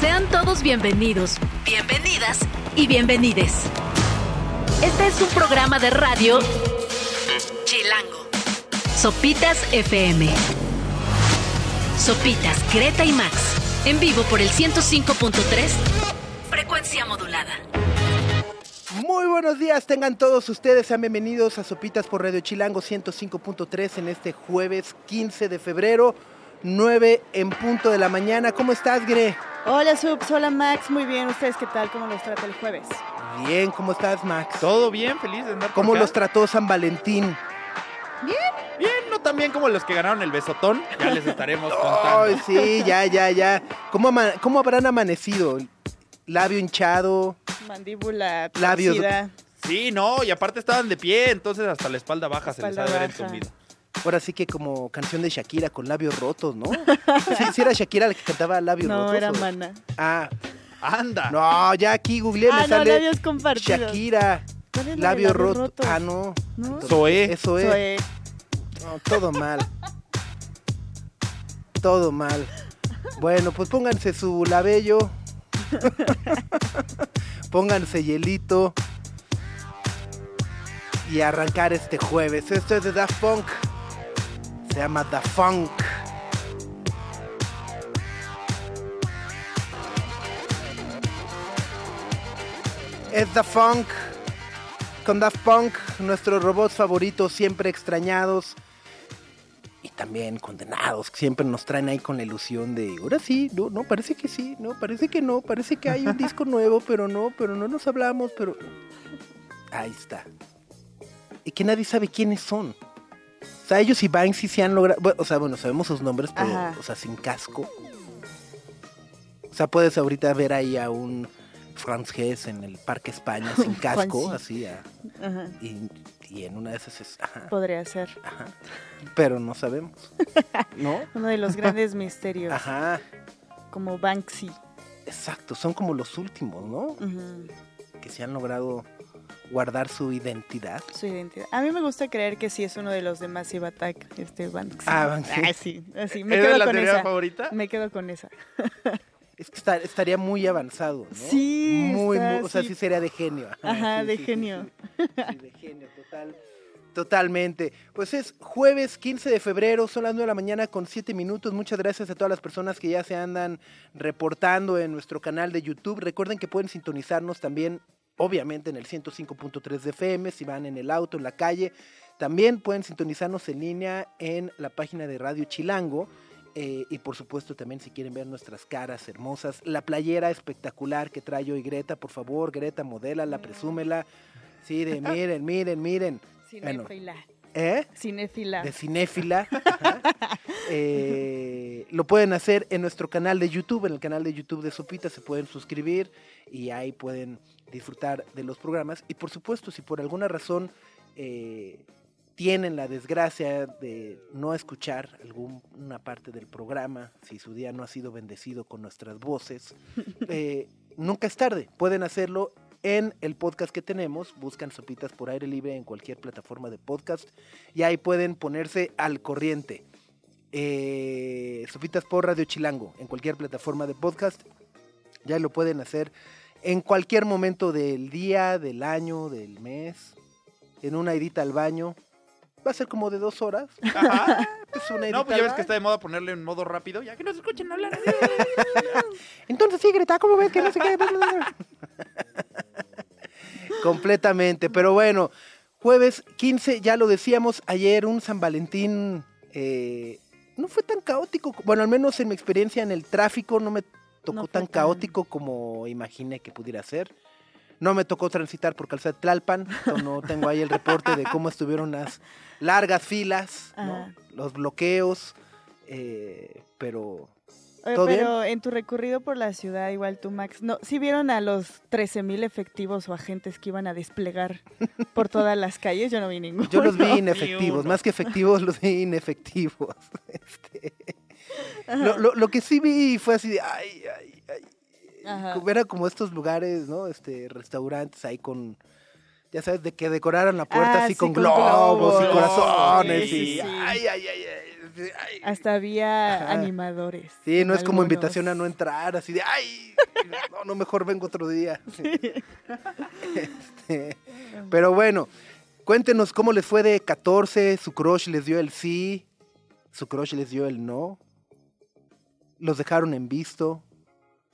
Sean todos bienvenidos, bienvenidas y bienvenides. Este es un programa de radio Chilango. Sopitas FM. Sopitas, Greta y Max. En vivo por el 105.3. Frecuencia modulada. Muy buenos días, tengan todos ustedes, sean bienvenidos a Sopitas por Radio Chilango 105.3 en este jueves 15 de febrero, 9 en punto de la mañana. ¿Cómo estás, Gre? Hola, Subs, hola, Max, muy bien. ¿Ustedes qué tal? ¿Cómo los trata el jueves? Bien, ¿cómo estás, Max? Todo bien, feliz de andar por ¿Cómo acá. los trató San Valentín? Bien, no tan bien como los que ganaron el besotón. Ya les estaremos contando. Ay, sí, ya, ya, ya. ¿Cómo, ama- cómo habrán amanecido? Labio hinchado, Mandíbula Labios. torcida. Sí, no, y aparte estaban de pie, entonces hasta la espalda baja se les Espalda ha de haber baja. entumido. Ahora sí que como canción de Shakira con labios rotos, ¿no? Sí, sí era Shakira la que cantaba labios rotos. No, era ¿o? Mana. Ah, ¡Anda! no, ya aquí googleé, me Ah, no, sale labios compartidos. Shakira, ¿Cuál es la de labio labios roto. rotos? Ah, no. ¿No? Zoé. Eso es. Zoé. No, todo mal. Todo mal. Bueno, pues pónganse su labello. pónganse hielito. Y arrancar este jueves. Esto es de Da Funk. Se llama Da Funk. Es Da Funk. Con Daft Punk, nuestros robots favoritos, siempre extrañados y también condenados, que siempre nos traen ahí con la ilusión de, ahora sí, no, no, parece que sí, no, parece que no, parece que hay un disco nuevo, pero no, pero no nos hablamos, pero... Ahí está. Y que nadie sabe quiénes son. O sea, ellos y Banksy se han logrado, bueno, o sea, bueno, sabemos sus nombres, pero, Ajá. o sea, sin casco. O sea, puedes ahorita ver ahí a un Franz Hess en el Parque España sin casco, así, a- Ajá, y, y en una de esas es... Ajá, podría ser. ajá. Pero no sabemos. ¿No? Uno de los grandes misterios, Ajá, como Banksy. exacto. Son como los últimos, ¿no? Ujú, Que se han logrado guardar su identidad. Su identidad. A mí me gusta creer que sí es uno de los de Massive Attack, este Banksy. Ah, Banksy. Ah, sí, así. Me ¿Era quedo la con teoría esa. favorita? Me quedo con esa. Es que está- estaría muy avanzado, ¿no? Sí, Muy, está muy, o sea, sí sería de genio. Ajá, sí, de sí, sí, genio. Sí, sí, de genio, total. Totalmente. Pues es jueves 15 de febrero, son las 9 de la mañana con 7 minutos. Muchas gracias a todas las personas que ya se andan reportando en nuestro canal de YouTube. Recuerden que pueden sintonizarnos también, obviamente, en el 105.3 de FM, si van en el auto, en la calle. También pueden sintonizarnos en línea en la página de Radio Chilango. eh, y por supuesto también si quieren ver nuestras caras hermosas. La playera espectacular que trae hoy Greta, por favor, Greta, modélala, presúmela. Sí, de miren, miren, miren. Bueno. ¿Eh? Cinéfila. de cinéfila. Eh, lo pueden hacer en nuestro canal de YouTube, en el canal de YouTube de Sopita se pueden suscribir y ahí pueden disfrutar de los programas. Y por supuesto, si por alguna razón eh, tienen la desgracia de no escuchar alguna parte del programa, si su día no ha sido bendecido con nuestras voces, eh, nunca es tarde. Pueden hacerlo en el podcast que tenemos. Buscan Sopitas por aire libre en cualquier plataforma de podcast y ahí pueden ponerse al corriente. Eh, Sopitas por Radio Chilango en cualquier plataforma de podcast. Ya lo pueden hacer en cualquier momento del día, del año, del mes. En una edita al baño. Va a ser como de dos horas. Ajá. Es una No, pues ya ves que está de moda ponerle en modo rápido, ya que no se escuchen hablar. Entonces sí, Greta, ¿cómo ves que no se qué? Completamente, pero bueno, jueves 15, ya lo decíamos ayer, un San Valentín eh, no fue tan caótico, bueno, al menos en mi experiencia en el tráfico no me tocó No tan tan- caótico como imaginé que pudiera ser. No me tocó transitar por Calzada de Tlalpan, no tengo ahí el reporte de cómo estuvieron las largas filas, ¿no? Los bloqueos, eh, pero Oye, ¿Todo bien? pero en tu recorrido por la ciudad, igual tú, Max, ¿no, ¿sí vieron a los 13.000 efectivos o agentes que iban a desplegar por todas las calles? Yo no vi ninguno. Yo los vi inefectivos, más que efectivos, los vi inefectivos. Este, lo, lo- lo que sí vi fue así de, ay, ay, ay. Ajá. Era como estos lugares, ¿no? Este, restaurantes ahí con, ya sabes, de que decoraron la puerta Ah, así sí, con, con globos, y corazones. Sí, y, sí, sí. Ay, ay, ay, ay. Hasta había Ajá. animadores. Sí, no es como invitación a no entrar, así de, ay, no, no, mejor vengo otro día. Este, pero bueno, cuéntenos cómo les fue de 14, su crush les dio el sí, su crush les dio el no, los dejaron en visto,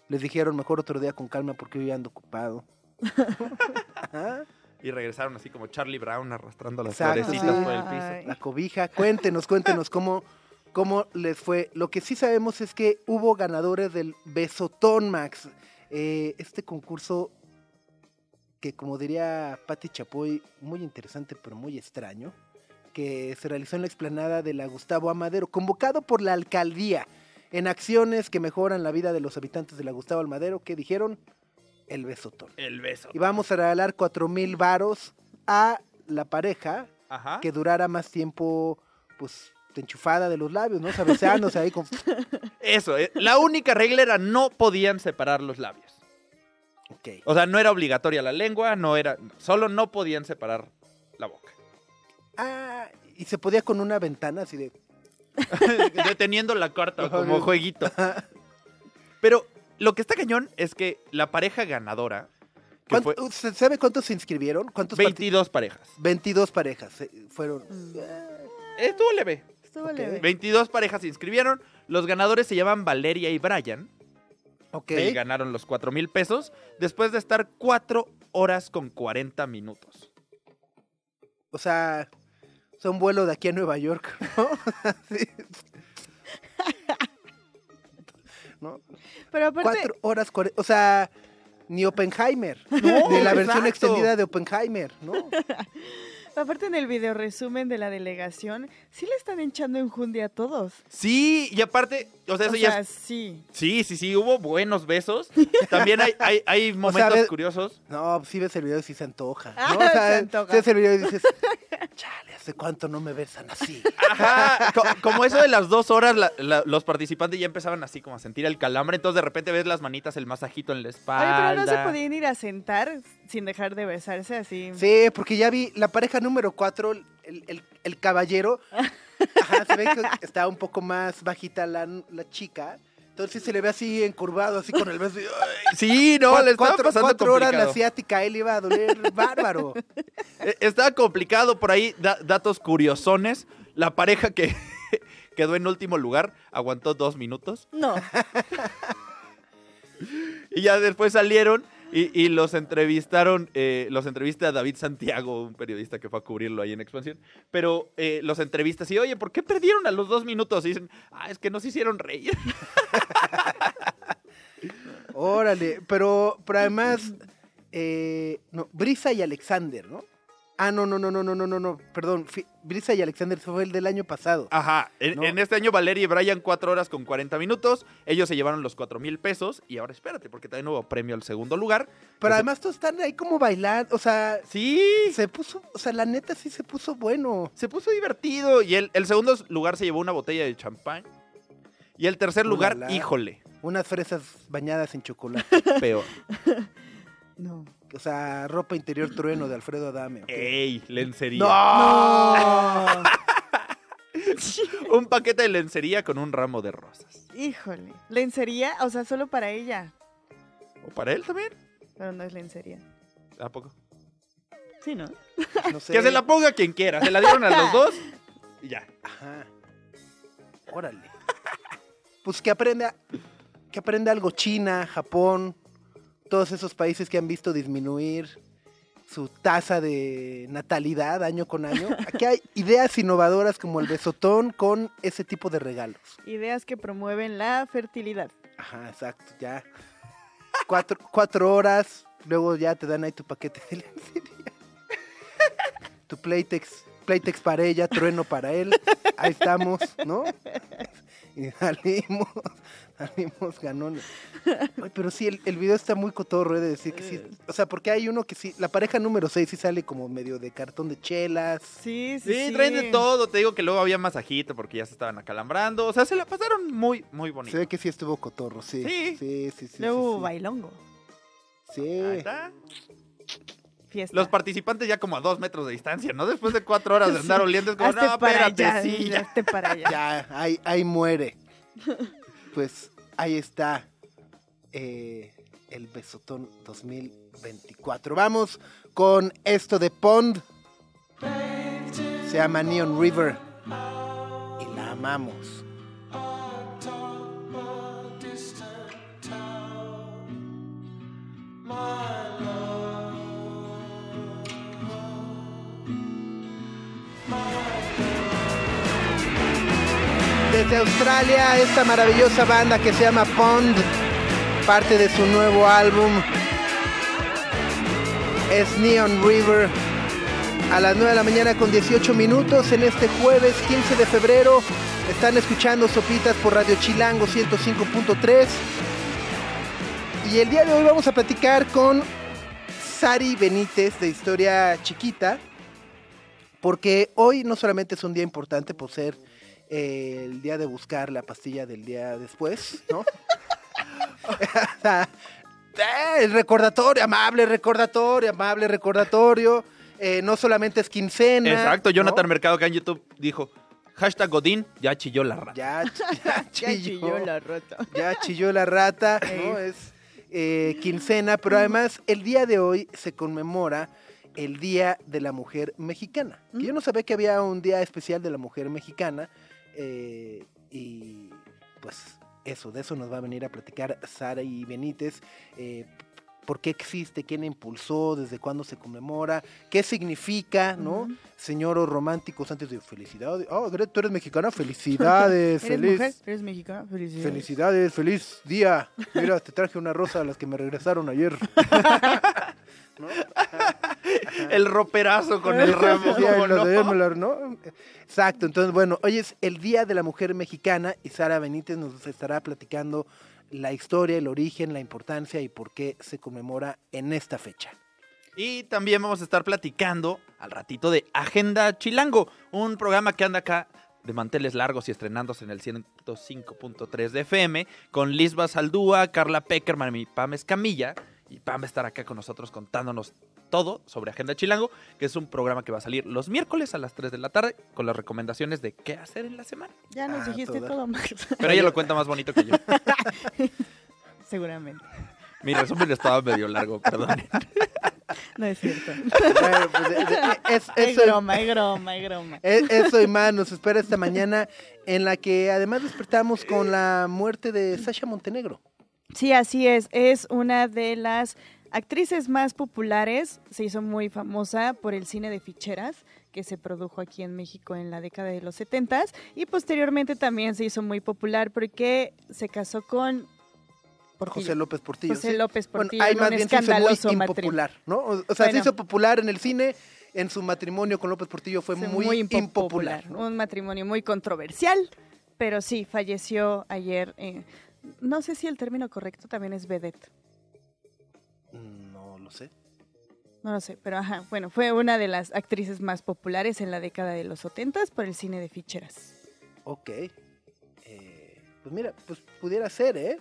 les dijeron mejor otro día con calma porque hoy ando ocupado. Y regresaron así como Charlie Brown arrastrando las Exacto, florecitas sí. por el piso. Ay. La cobija, cuéntenos, cuéntenos cómo, cómo les fue. Lo que sí sabemos es que hubo ganadores del Besotón Max. Eh, este concurso que, como diría Patti Chapoy, muy interesante pero muy extraño, que se realizó en la explanada de la Gustavo Amadero, convocado por la alcaldía en acciones que mejoran la vida de los habitantes de la Gustavo Amadero, que dijeron el Besotón. El beso. Y vamos a regalar cuatro mil varos a la pareja Ajá. que durara más tiempo, pues, enchufada de los labios, ¿no? O sea, besándose ahí con... Eso, eh, la única regla era no podían separar los labios. Ok. O sea, no era obligatoria la lengua, no era, solo no podían separar la boca. Ah, y se podía con una ventana así de... Deteniendo la carta como jueguito. Pero lo que está cañón es que la pareja ganadora, que ¿Cuánto- fue ¿Usted sabe cuántos se inscribieron? ¿Cuántos parti- 22 parejas. 22 parejas eh, fueron. Mm. Estuvo leve. Estuvo leve. 22 parejas se inscribieron. Los ganadores se llaman Valeria y Brian. Ok. Y ganaron los 4 mil pesos después de estar 4 horas con 40 minutos. O sea, es un vuelo de aquí a Nueva York, ¿no? Sí. ¿No? Pero aparte, Cuatro horas, cuare- o sea, ni Oppenheimer, No, ni la versión exacto. extendida de Oppenheimer, ¿no? aparte en el video resumen de la delegación, sí le están echando enjundia a todos. Sí, y aparte, o sea, eso o ya sea, es- sí. Sí, sí, sí, hubo buenos besos. También hay, hay, hay momentos ve- curiosos. No, si ves el video y sí se antoja. Ah, ¿no? O sea, se antoja. ves el video y dices, chale, ¿hace cuánto no me besan así? Ajá, co- como eso de las dos horas, la- la- los participantes ya empezaban así como a sentir el calambre, entonces de repente ves las manitas, el masajito en la Oye, espalda. pero no se podían ir a sentar sin dejar de besarse así. Sí, porque ya vi la pareja número 4, el, el- el caballero. Ajá, se ve que está un poco más bajita la, la chica. Entonces se le ve así encurvado, así con el beso. Sí, no, le estaba cuatro- pasando cuatro horas la complicado. asiática, él iba a doler bárbaro. Eh, Estaba complicado por ahí, da- datos curiosones. La pareja que quedó en último lugar aguantó dos minutos No. y ya después salieron y, los entrevistaron, eh, los entrevista a David Santiago, un periodista que fue a cubrirlo ahí en Expansión, pero eh, los entrevistas y, oye, ¿por qué perdieron a los dos minutos? Y dicen, ah, es que nos hicieron reír. Órale, pero, pero además, eh, no, Brisa y Alexander, ¿no? Ah, no, no, no, no, no, no, no, no, perdón, Brisa y Alexander fue el del año pasado. Ajá, en, No. en este año Valeria y Brian cuatro horas con 40 minutos, ellos se llevaron los cuatro mil pesos y ahora espérate, porque también hubo premio al segundo lugar. Pero además todos están ahí como bailando, o sea, Sí, se puso, o sea, la neta sí se puso bueno. se puso divertido. Y el, el segundo lugar se llevó una botella de champán. Y el tercer lugar, Ulala. híjole, Unas fresas bañadas en chocolate. peor. No. O sea, ropa interior trueno de Alfredo Adame. ¿ok? ¡Ey! Lencería. ¡No! Un paquete de lencería con un ramo de rosas. Híjole. ¿Lencería? O sea, solo para ella. ¿O para él también? Pero no es lencería. ¿A poco? Sí, ¿no? No sé. Que se la ponga quien quiera. Se la dieron a los dos y ya. Ajá. Órale. Pues que aprenda, que aprenda algo China, Japón, todos esos países que han visto disminuir su tasa de natalidad año con año. Aquí hay ideas innovadoras como el besotón con ese tipo de regalos. Ideas que promueven la fertilidad. Ajá, exacto, ya. Cuatro, cuatro horas, luego ya te dan ahí tu paquete de lencería. Tu Playtex, Playtex para ella, trueno para él. Ahí estamos, ¿no? Y salimos, salimos ganones. Ay, pero sí, el, el video está muy cotorro, he de decir que sí. O sea, porque hay uno que sí, la pareja número 6 sí sale como medio de cartón de chelas. Sí, sí, Sí, sí. traen de todo. Te digo que luego había masajito porque ya se estaban acalambrando. O sea, se la pasaron muy, muy bonito. Se ve que sí estuvo cotorro, sí. Sí. Sí, sí, sí. Luego sí, hubo sí. bailongo. Sí. Ahí está. Fiesta. Los participantes ya como a dos metros de distancia, ¿no? Después de cuatro horas de andar oliendo, es como, Hazte no, para espérate, allá, sí, ya. hazte para allá. Ya, ahí, ahí muere. Pues ahí está eh, el Besotón 2024. Vamos con esto de Pond. Se llama Neon River. Y la amamos. Desde Australia, esta maravillosa banda que se llama Pond, parte de su nuevo álbum es Neon River. A las 9 de la mañana con 18 minutos en este jueves 15 de febrero. Están escuchando Sopitas por Radio Chilango 105.3. Y el día de hoy vamos a platicar con Sari Benítez de Historia Chiquita. Porque hoy no solamente es un día importante por ser eh, el día de buscar la pastilla del día después, ¿no? Sea, eh, el recordatorio, amable recordatorio, amable recordatorio. Eh, no solamente es quincena. Exacto, ¿no? Jonathan Mercado acá en YouTube dijo, hashtag Godín, ya chilló la rata. Ya, ch- ya Ya chilló, la rota. ya chilló la rata, ¿no? Es eh, quincena, pero además el día de hoy se conmemora el Día de la Mujer Mexicana. Que Yo no sabía que había un día especial de la mujer mexicana eh, y pues eso, de eso nos va a venir a platicar Sara y Benítez. eh, ¿Por qué existe? ¿Quién la impulsó? ¿Desde cuándo se conmemora? ¿Qué significa? ¿no? Señoros románticos antes de felicidades. Oh, tú eres mexicana. Felicidades. ¿Eres feliz. mujer? ¿Eres mexicana? Felicidades. Felicidades, feliz día. Mira, te traje una rosa a las que me regresaron ayer. ¿No? El roperazo con el ramo, Sí, ahí ¿cómo los no? Exacto, entonces bueno, hoy es el Día de la Mujer Mexicana y Sara Benítez nos estará platicando la historia, el origen, la importancia y por qué se conmemora en esta fecha. Y también vamos a estar platicando al ratito de Agenda Chilango, un programa que anda acá de manteles largos y estrenándose en el 105.3 de FM con Lisba Saldúa, Carla Peckerman y Pam Escamilla. Y Pam va a estar acá con nosotros contándonos todo sobre Agenda Chilango, que es un programa que va a salir los miércoles a las 3 de la tarde con las recomendaciones de qué hacer en la semana. Ya nos Ah, dijiste toda. todo, Max. Pero ella lo cuenta más bonito que yo. Seguramente. Mi resumen estaba medio largo, perdón. No es cierto. Bueno, pues, de- de- es- Es eso, broma, es broma, es broma. es- eso y más nos espera esta mañana en la que además despertamos con la muerte de Sasha Montenegro. Sí, así es. Es una de las actrices más populares. Se hizo muy famosa por el cine de ficheras que se produjo aquí en México en la década de los 70 y posteriormente también se hizo muy popular porque se casó con Portillo. José López Portillo. José. López Portillo en más un bien se hizo muy impopular, ¿no? O, sea, se hizo popular en el cine, en su matrimonio con López Portillo fue muy, impopular. ¿no? Un matrimonio muy controversial, pero sí, falleció ayer. eh, no sé si el término correcto también es vedette. No lo sé. No lo sé, pero ajá, bueno, fue una de las actrices más populares en la década de los 70 por el cine de ficheras. Ok. Eh, pues mira, pues pudiera ser, ¿eh?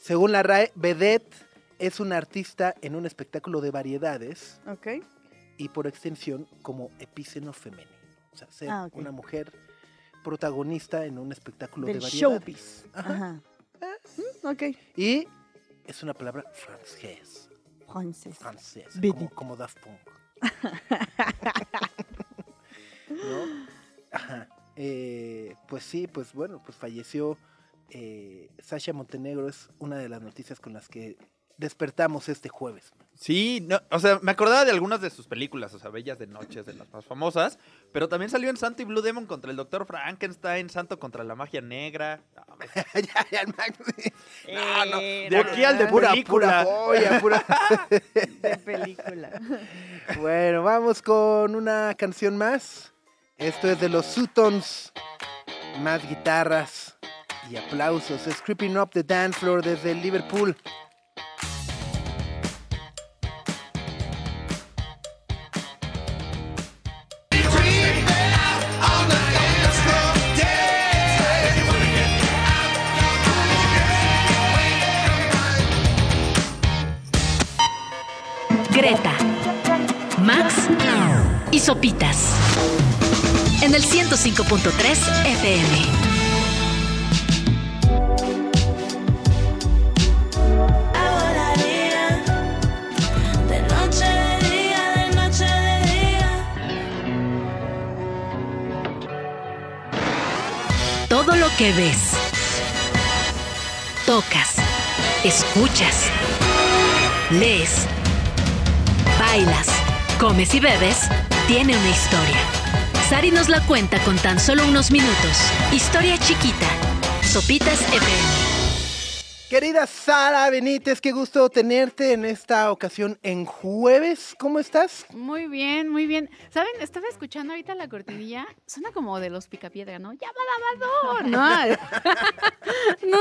Según la RAE, vedette es un artista en un espectáculo de variedades Ok. y por extensión como epíceno femenino. O sea, ser Ah, una mujer protagonista en un espectáculo Del de variedades. showbiz. Ajá. Ajá. Ok. Y es una palabra francés. Francés, Vedette. como, como Daft Punk. ¿No? Ajá. Eh, pues sí, pues bueno, pues falleció eh, Sasha Montenegro, es una de las noticias con las que despertamos este jueves. Sí, no, o sea, me acordaba de algunas de sus películas, o sea, Bellas de Noches, de las más famosas, pero también salió en Santo y Blue Demon contra el Doctor Frankenstein, Santo contra la magia negra. No, me- ya, ya, el Max. No, no, Eh, de aquí al de Pura, película. pura joya, pura- de película. Bueno, vamos con una canción más. Esto es de los Sutons. Más guitarras y aplausos. Es Creeping Up the Dance Floor desde Liverpool. Sopitas. En el 105.3 FM. Todo lo que ves, tocas, escuchas, lees, bailas, comes y bebes, tiene una historia. Sari nos la cuenta con tan solo unos minutos. Historia chiquita. Sopitas FM. Querida Sara Benítez, qué gusto tenerte en esta ocasión en jueves. ¿Cómo estás? Muy bien, muy bien. ¿Saben? Estaba escuchando ahorita la cortinilla. Suena como de los picapiedra, ¿no? ¡Llama lavador! No, no,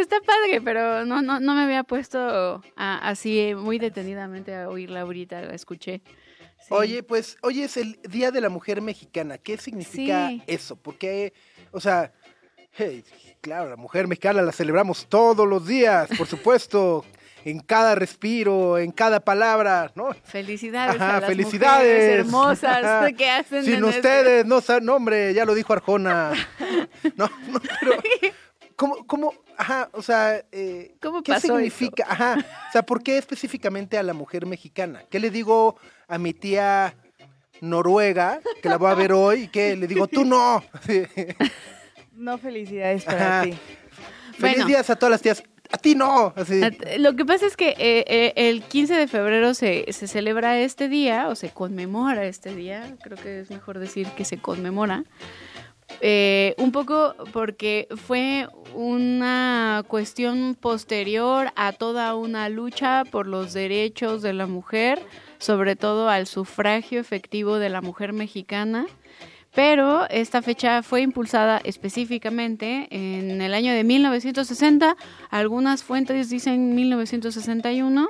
está padre, pero no, no, no me había puesto a- así muy detenidamente a oírla ahorita, la escuché. Sí. Oye, pues hoy es el Día de la Mujer Mexicana. ¿Qué significa Sí. eso? Porque, o sea, hey, claro, la mujer mexicana la celebramos todos los días, por supuesto, en cada respiro, en cada palabra, ¿no? Felicidades Ajá, a las felicidades. mujeres hermosas que hacen Sin este- ustedes, no, no, hombre, ya lo dijo Arjona. No, no, pero, ¿cómo, cómo, ajá, o sea, eh, ¿Cómo ¿qué pasó significa, ajá, o sea, por qué específicamente a la mujer mexicana? ¿Qué le digo a mi tía noruega, que la voy a ver hoy, y que le digo, tú no? No felicidades para Ajá. ti. Feliz Bueno. días a todas las tías, a ti no. Así. Lo que pasa es que eh, eh, el 15 de febrero se, se celebra este día o se conmemora este día, creo que es mejor decir que se conmemora, eh, un poco porque fue una cuestión posterior a toda una lucha por los derechos de la mujer, sobre todo al sufragio efectivo de la mujer mexicana. Pero esta fecha fue impulsada específicamente en el año de 1960. Algunas fuentes dicen 1961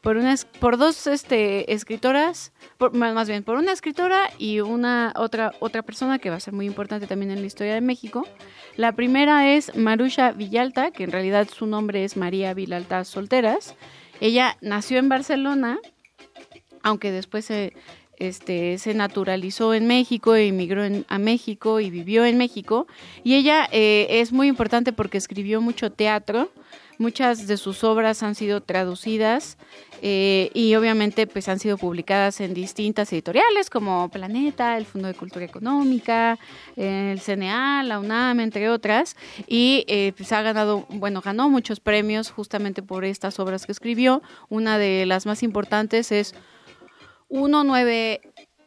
por una por dos este escritoras, por- más más bien por una escritora y una otra otra persona que va a ser muy importante también en la historia de México. La primera es Marusha Villalta, que en realidad su nombre es María Villalta Solteras. Ella nació en Barcelona, aunque después se este, se naturalizó en México, emigró en- a México y vivió en México. Y ella eh, es muy importante porque escribió mucho teatro. Muchas de sus obras han sido traducidas eh, y obviamente pues han sido publicadas en distintas editoriales como Planeta, el Fondo de Cultura Económica, el CNA, la UNAM, entre otras. Y eh, pues ha ganado, bueno, ganó muchos premios justamente por estas obras que escribió. Una de las más importantes es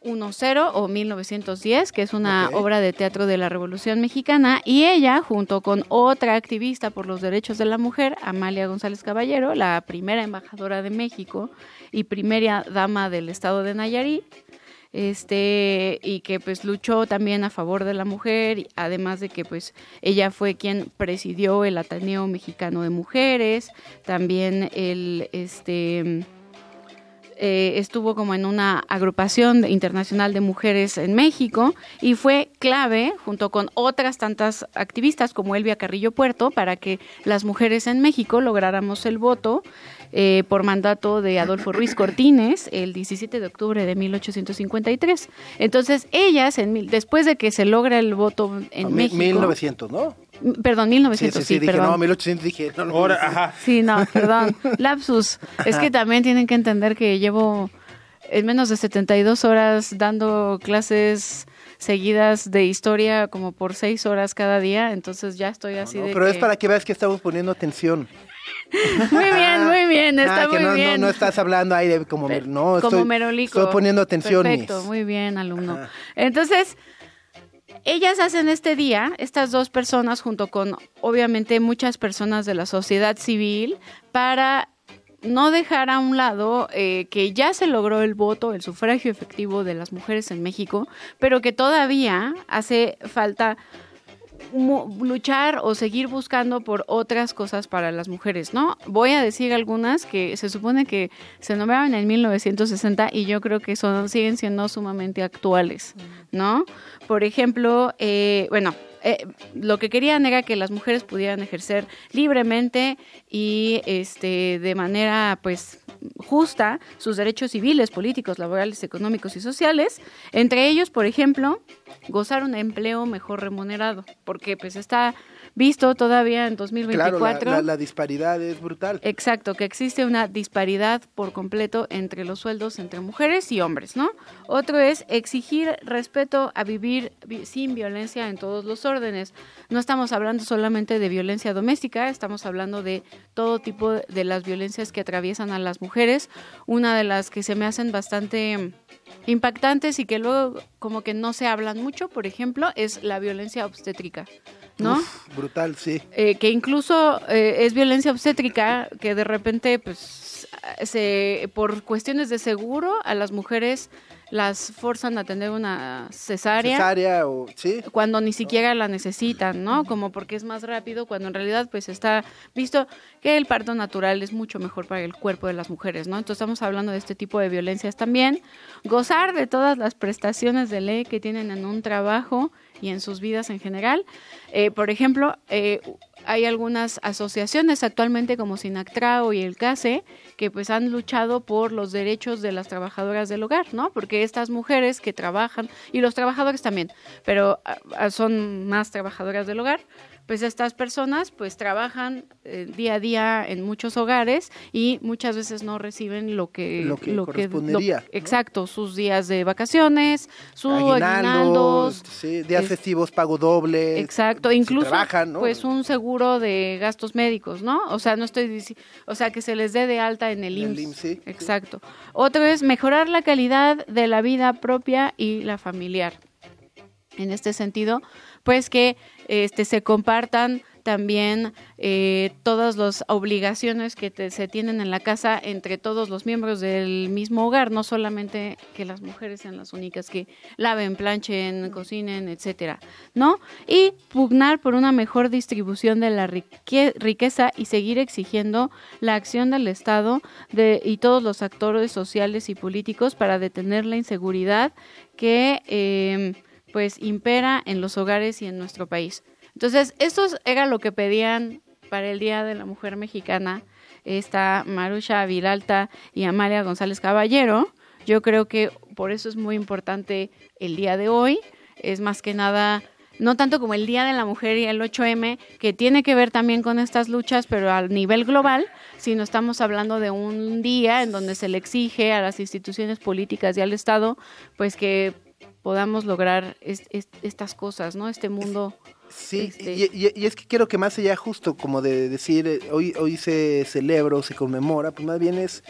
1910 o 1910, que es una obra de teatro de la Revolución Mexicana, y ella, junto con otra activista por los derechos de la mujer, Amalia González Caballero, la primera embajadora de México y primera dama del estado de Nayarit, este y que pues luchó también a favor de la mujer, además de que pues ella fue quien presidió el Ateneo Mexicano de Mujeres, también el este eh, estuvo como en una agrupación internacional de mujeres en México y fue clave, junto con otras tantas activistas como Elvia Carrillo Puerto, para que las mujeres en México lográramos el voto eh, por mandato de Adolfo Ruiz Cortines el 17 de octubre de 1853. Entonces, ellas, en, mil- después de que se logra el voto en No, México... 1900, ¿no? Perdón, Sí, 1900, sí, sí, sí, dije, perdón. no, 1800 dije, no, no. Ahora, sí. ajá. Sí, no, perdón. Lapsus. Es que también tienen que entender que llevo en menos de 72 horas dando clases seguidas de historia como por seis horas cada día, entonces ya estoy así No, de pero es que- para que veas que estamos poniendo atención. Muy bien, muy bien, está Ah, que muy no, no- bien. No, estás hablando ahí de como, no, como estoy, merolico. estoy poniendo atención, Perfecto, Miss. muy bien, alumno. Ajá. Entonces, ellas hacen este día, estas dos personas, junto con obviamente muchas personas de la sociedad civil, para no dejar a un lado eh, que ya se logró el voto, el sufragio efectivo de las mujeres en México, pero que todavía hace falta luchar o seguir buscando por otras cosas para las mujeres, ¿no? Voy a decir algunas que se supone que se nombraron en 1960 y yo creo que son siguen siendo sumamente actuales, ¿no? Por ejemplo, eh, bueno, eh, lo que querían era que las mujeres pudieran ejercer libremente y este de manera pues justa sus derechos civiles, políticos, laborales, económicos y sociales, entre ellos, por ejemplo, gozar un empleo mejor remunerado, porque pues está visto todavía en Claro, 2024 la, la- la disparidad es brutal. Exacto, que existe una disparidad por completo entre los sueldos entre mujeres y hombres, ¿no? Otro es exigir respeto a vivir vi- sin violencia en todos los órdenes. No estamos hablando solamente de violencia doméstica, estamos hablando de todo tipo de las violencias que atraviesan a las mujeres. Una de las que se me hacen bastante impactantes y que luego como que no se hablan mucho, por ejemplo, es la violencia obstétrica, ¿no? Uf, brutal, sí. eh, que incluso eh, es violencia obstétrica, que de repente, pues, se, por cuestiones de seguro, a las mujeres las forzan a tener una cesárea, Cesárea o sí. cuando ni siquiera la necesitan, ¿no? Como porque es más rápido, cuando en realidad, pues, está visto que el parto natural es mucho mejor para el cuerpo de las mujeres, ¿no? Entonces estamos hablando de este tipo de violencias también. Gozar de todas las prestaciones de ley que tienen en un trabajo y en sus vidas en general. Eh, por ejemplo, eh, hay algunas asociaciones actualmente como Sinactrao y el CASE que pues han luchado por los derechos de las trabajadoras del hogar, ¿no? Porque estas mujeres que trabajan, y los trabajadores también, pero ah, ah, son más trabajadoras del hogar, pues estas personas pues trabajan eh, día a día en muchos hogares y muchas veces no reciben lo que Lo que correspondería, ¿no? exacto sus días de vacaciones su Aguinaldos, sí, días es- festivos, pago doble. Exacto, si incluso trabajan, ¿no? pues un seguro de gastos médicos, ¿no? O sea, no estoy o sea, que se les dé de alta en el En el IMSS. IMSS, sí. Exacto. Otro es mejorar la calidad de la vida propia y la familiar. En este sentido, pues que este se compartan también eh, todas las obligaciones que te- se tienen en la casa entre todos los miembros del mismo hogar, no solamente que las mujeres sean las únicas que laven, planchen, cocinen, etcétera, ¿no? Y pugnar por una mejor distribución de la rique- riqueza y seguir exigiendo la acción del Estado de, y todos los actores sociales y políticos para detener la inseguridad que eh, pues impera en los hogares y en nuestro país. Entonces, esto era lo que pedían para el Día de la Mujer Mexicana esta Marusha Vilalta y Amalia González Caballero. Yo creo que por eso es muy importante el día de hoy. Es más que nada, no tanto como el Día de la Mujer y el 8M, que tiene que ver también con estas luchas, pero a nivel global, sino estamos hablando de un día en donde se le exige a las instituciones políticas y al Estado, pues que podamos lograr es- es- estas cosas, ¿no? Este mundo. Sí, Este- y, y- y es que quiero que más allá justo como de decir eh, hoy, hoy se celebra o se conmemora, pues más bien es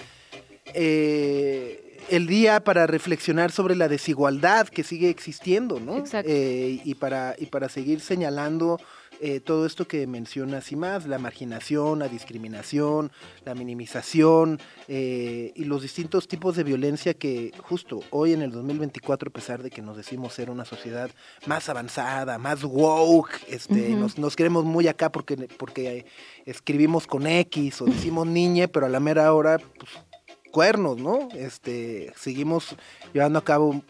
eh, el día para reflexionar sobre la desigualdad que sigue existiendo, ¿no? Exacto. Eh, y, para, y para seguir señalando eh, todo esto que mencionas y más, la marginación, la discriminación, la minimización eh, y los distintos tipos de violencia que justo hoy en el 2024, a pesar de que nos decimos ser una sociedad más avanzada, más woke, este, nos, nos queremos muy acá porque, porque escribimos con X o decimos niñe, pero a la mera hora, pues, cuernos, ¿no? Este, seguimos llevando a cabo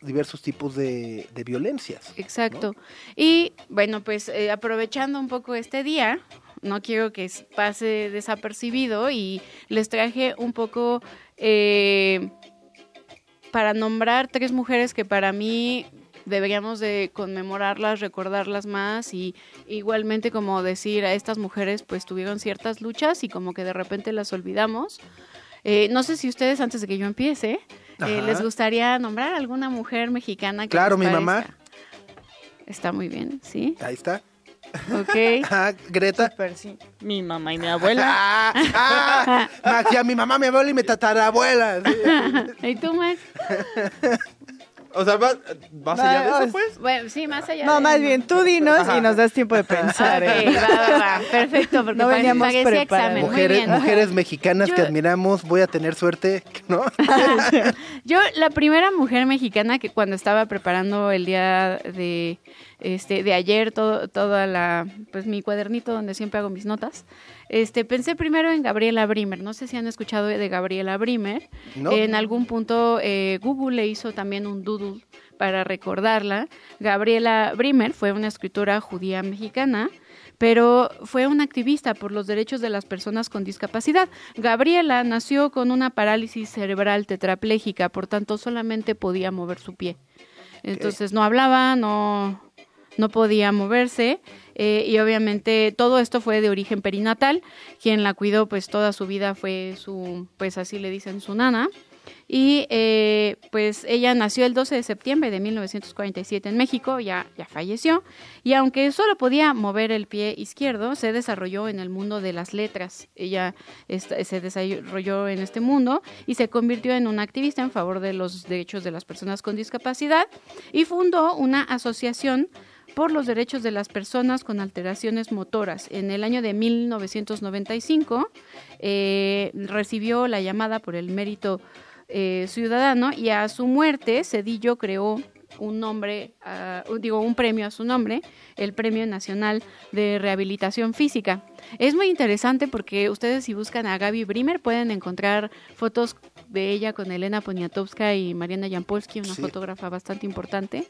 diversos tipos de, violencias. Exacto. Y bueno, pues eh, aprovechando un poco este día, no quiero que pase desapercibido y les traje un poco eh, para nombrar tres mujeres que para mí deberíamos de conmemorarlas, recordarlas más y igualmente como decir a estas mujeres pues tuvieron ciertas luchas y como que de repente las olvidamos. Eh, no sé si ustedes antes de que yo empiece eh, les gustaría nombrar alguna mujer mexicana que Claro, les mi mamá. Está muy bien, ¿sí? Ahí está. Ok. Ah, Greta. Sí. Mi mamá y mi abuela. Ah, ah, Max, ya mi mamá, mi abuela y mi tatarabuela. ¿Y tú, Max? O sea, ¿vas, vas allá de eso, pues? Bueno, sí, más allá No, de- más bien, tú dinos Ajá. y nos das tiempo de pensar. Ok, ¿eh? va, va, va. Perfecto, porque No veníamos parecía examen. Muy Mujeres, bien. mujeres mexicanas que admiramos, voy a tener suerte, ¿no? Yo, la primera mujer mexicana que cuando estaba preparando el día de este de ayer, todo, toda la, pues mi cuadernito donde siempre hago mis notas, este, pensé primero en Gabriela Brimer. No sé si han escuchado de Gabriela Brimer. No. En algún punto eh, Google le hizo también un doodle para recordarla, Gabriela Brimer fue una escritora judía mexicana, pero fue una activista por los derechos de las personas con discapacidad. Gabriela nació con una parálisis cerebral tetrapléjica, por tanto solamente podía mover su pie. Entonces no hablaba, no, no podía moverse eh, y obviamente todo esto fue de origen perinatal. Quien la cuidó pues toda su vida fue su, pues así le dicen, su nana. Y eh, pues ella nació el 12 de septiembre de 1947 en México, ya, ya falleció. Y aunque solo podía mover el pie izquierdo, se desarrolló en el mundo de las letras. Ella se desarrolló en este mundo y se convirtió en una activista en favor de los derechos de las personas con discapacidad y fundó una asociación por los derechos de las personas con alteraciones motoras. En el año de 1995 eh, recibió la llamada por el mérito eh, ciudadano y a su muerte Cedillo creó un nombre, ah, digo, un premio a su nombre, el Premio Nacional de Rehabilitación Física. Es muy interesante porque ustedes si buscan a Gaby Brimer pueden encontrar fotos de ella con Elena Poniatowska y Mariana Jampolsky, una Sí. fotógrafa bastante importante.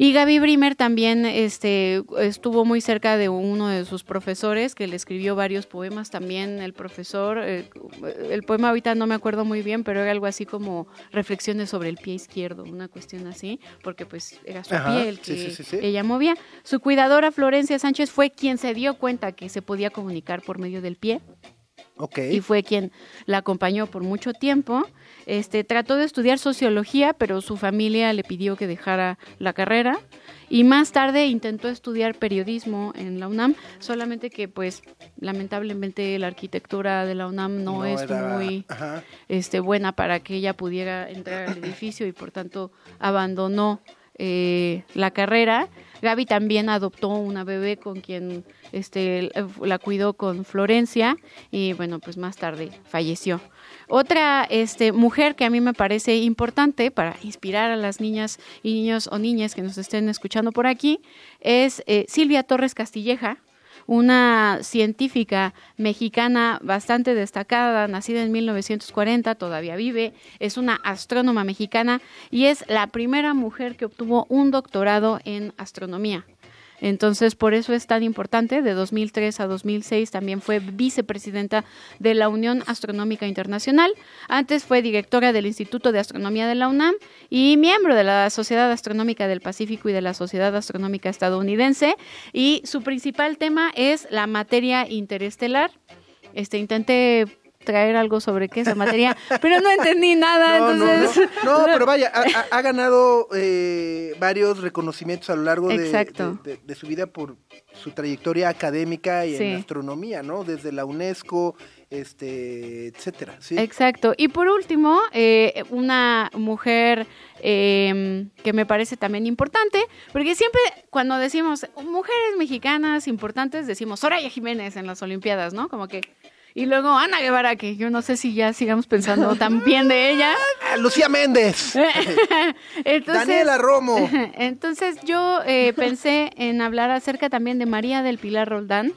Y Gaby Brimer también este, estuvo muy cerca de uno de sus profesores que le escribió varios poemas también el profesor. eh, el poema ahorita no me acuerdo muy bien, pero era algo así como reflexiones sobre el pie izquierdo, una cuestión así, porque pues era su Ajá, pie el que sí, sí, sí. ella movía. Su cuidadora Florencia Sánchez fue quien se dio cuenta que se podía comunicar por medio del pie y fue quien la acompañó por mucho tiempo. Este, trató de estudiar sociología, pero su familia le pidió que dejara la carrera. Y más tarde intentó estudiar periodismo en la UNAM, solamente que pues lamentablemente la arquitectura de la UNAM no, es era- muy Ajá. este, buena para que ella pudiera entrar al edificio y por tanto abandonó eh, la carrera. Gaby también adoptó una bebé con quien este, la cuidó con Florencia y bueno, pues más tarde falleció. Otra este, mujer que a mí me parece importante para inspirar a las niñas y niños o niñas que nos estén escuchando por aquí es eh, Silvia Torres Castilleja, una científica mexicana bastante destacada, nacida en 1940, todavía vive, es una astrónoma mexicana y es la primera mujer que obtuvo un doctorado en astronomía. Entonces, por eso es tan importante. De 2003 a 2006 también fue vicepresidenta de la Unión Astronómica Internacional. Antes fue directora del Instituto de Astronomía de la UNAM y miembro de la Sociedad Astronómica del Pacífico y de la Sociedad Astronómica Estadounidense. Y su principal tema es la materia interestelar. Este, intenté traer algo sobre qué es la materia, pero no entendí nada. No, no, no, entonces, no, pero vaya, ha, ganado eh, varios reconocimientos a lo largo de, Exacto. de- de- de su vida por su trayectoria académica y Sí. en astronomía, ¿no? Desde la UNESCO, este, etcétera. ¿sí? Exacto. Y por último, eh, una mujer eh, que me parece también importante, porque siempre cuando decimos mujeres mexicanas importantes, decimos Soraya Jiménez en las Olimpiadas, ¿no? Como que... Y luego Ana Guevara, que yo no sé si ya sigamos pensando tan bien de ella. Ah, Lucía Méndez, Entonces, Daniela Romo. Entonces yo eh, pensé en hablar acerca también de María del Pilar Roldán,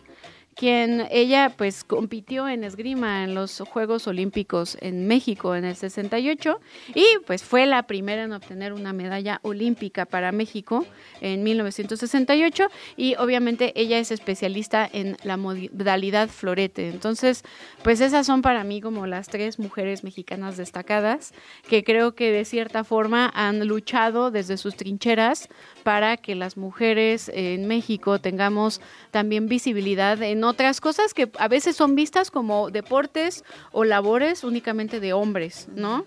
quien ella pues compitió en esgrima en los Juegos Olímpicos en México en el 68 y pues fue la primera en obtener una medalla olímpica para México en 1968 y obviamente ella es especialista en la modalidad florete. Entonces, pues esas son para mí como las tres mujeres mexicanas destacadas que creo que de cierta forma han luchado desde sus trincheras para que las mujeres en México tengamos también visibilidad en otras cosas que a veces son vistas como deportes o labores únicamente de hombres, ¿no?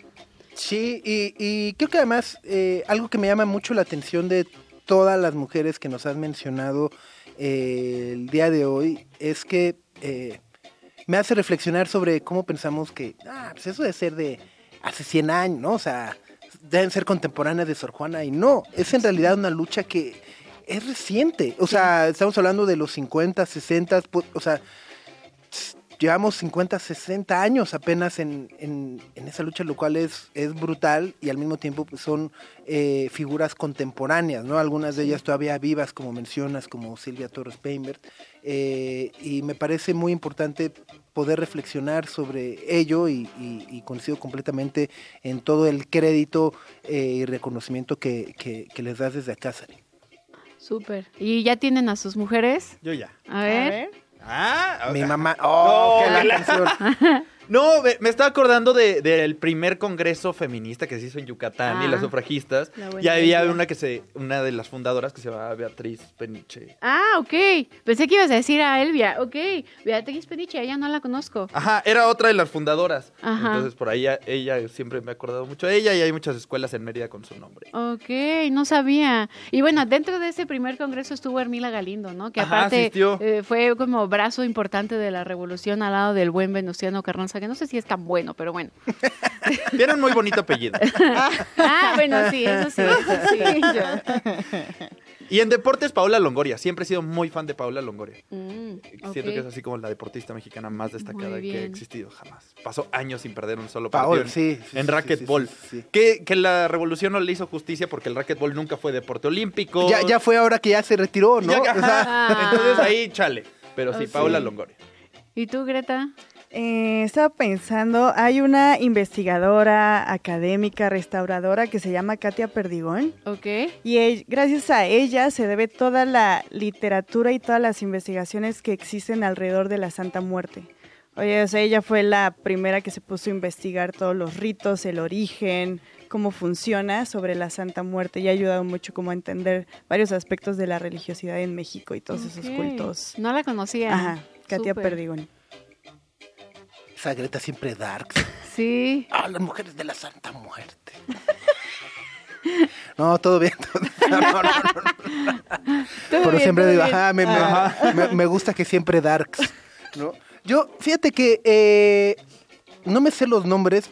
Sí, y, y creo que además eh, algo que me llama mucho la atención de todas las mujeres que nos has mencionado eh, el día de hoy es que eh, me hace reflexionar sobre cómo pensamos que, ah, pues eso debe ser de hace 100 años, ¿no? O sea, deben ser contemporáneas de Sor Juana y no, es en realidad una lucha que es reciente. O sea, estamos hablando de los 50, 60, pu- o sea, llevamos 50, 60 años apenas en, en- en esa lucha, lo cual es, es brutal y al mismo tiempo pues, son eh, figuras contemporáneas, ¿no? Algunas de ellas todavía vivas, como mencionas, como Silvia Torres Peinbert. eh, y me parece muy importante poder reflexionar sobre ello y, y- y coincido completamente en todo el crédito eh, y reconocimiento que, que- que les das desde acá, Sari. Súper. ¿Y ya tienen a sus mujeres? Yo ya. A A ver. Ah, Mi mamá, oh, No, la que la- canción. No, me, me estaba acordando de- del primer congreso feminista que se hizo en Yucatán y Ah, las sufragistas. la buena Y había una que se, una de las fundadoras que se llamaba Beatriz Peniche. Ah, ok. Pensé que ibas a decir a Elvia. Ok. Beatriz Peniche, ella no la conozco. Ajá, era otra de las fundadoras. Ajá. Entonces por ahí ella, siempre me he acordado mucho de ella y hay muchas escuelas en Mérida con su nombre. Ok, no sabía. Y bueno, dentro de ese primer congreso estuvo Hermila Galindo, ¿no? Que Ajá, aparte eh, fue como brazo importante de la revolución al lado del buen Venustiano Carranza, que no sé si es tan bueno, pero bueno. Tiene un muy bonito apellido. Ah, bueno, sí, eso sí, eso sí. Y en deportes, Paola Longoria. Siempre he sido muy fan de Paola Longoria. Mm, Siento que es así como la deportista mexicana más destacada que ha existido jamás. Pasó años sin perder un solo partido Paola, en, sí, sí, en sí, racquetball. sí, sí, sí. Que, que la revolución no le hizo justicia porque el racquetball nunca fue deporte olímpico. Ya, ya fue ahora que ya se retiró, ¿no? Ya- O sea, Ah. Entonces ahí, chale. Pero sí, Oh, sí. Paola Longoria. ¿Y tú, Greta? Eh, estaba pensando, hay una investigadora académica restauradora que se llama Katia Perdigón. Ok. Y gracias a ella se debe toda la literatura y todas las investigaciones que existen alrededor de la Santa Muerte. Oye, o sea, ella fue la primera que se puso a investigar todos los ritos, el origen, cómo funciona sobre la Santa Muerte y ha ayudado mucho como a entender varios aspectos de la religiosidad en México y todos esos cultos. No la conocía. Ajá, Katia. Perdigón. Esa Greta siempre darks. Sí. Ah, las mujeres de la Santa Muerte. No, todo bien. No, no, no, Pero bien, siempre digo, ajá, me, me- me- me gusta que siempre darks, ¿no? Yo, fíjate que eh, no me sé los nombres,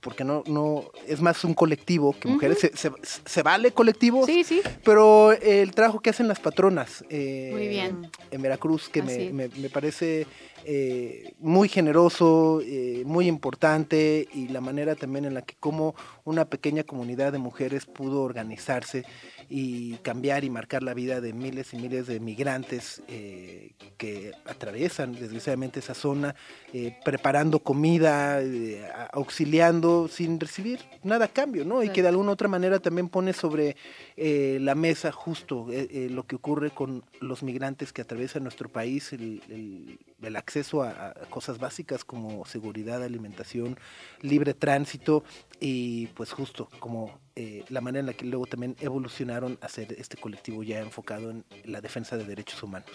porque no, no, es más un colectivo que mujeres. se, se- se vale colectivos, Sí, sí. pero el trabajo que hacen las patronas eh, Muy bien. en Veracruz, que me- me parece eh, muy generoso, eh, muy importante, y la manera también en la que como una pequeña comunidad de mujeres pudo organizarse y cambiar y marcar la vida de miles y miles de migrantes eh, que atraviesan desgraciadamente esa zona, preparando comida, auxiliando sin recibir nada a cambio, ¿no? Y que de alguna otra manera también pone sobre eh, la mesa justo eh, eh, lo que ocurre con los migrantes que atraviesan nuestro país, el, el- acceso a, a cosas básicas como seguridad, alimentación, libre tránsito y pues justo como eh, la manera en la que luego también evolucionaron a ser este colectivo ya enfocado en la defensa de derechos humanos.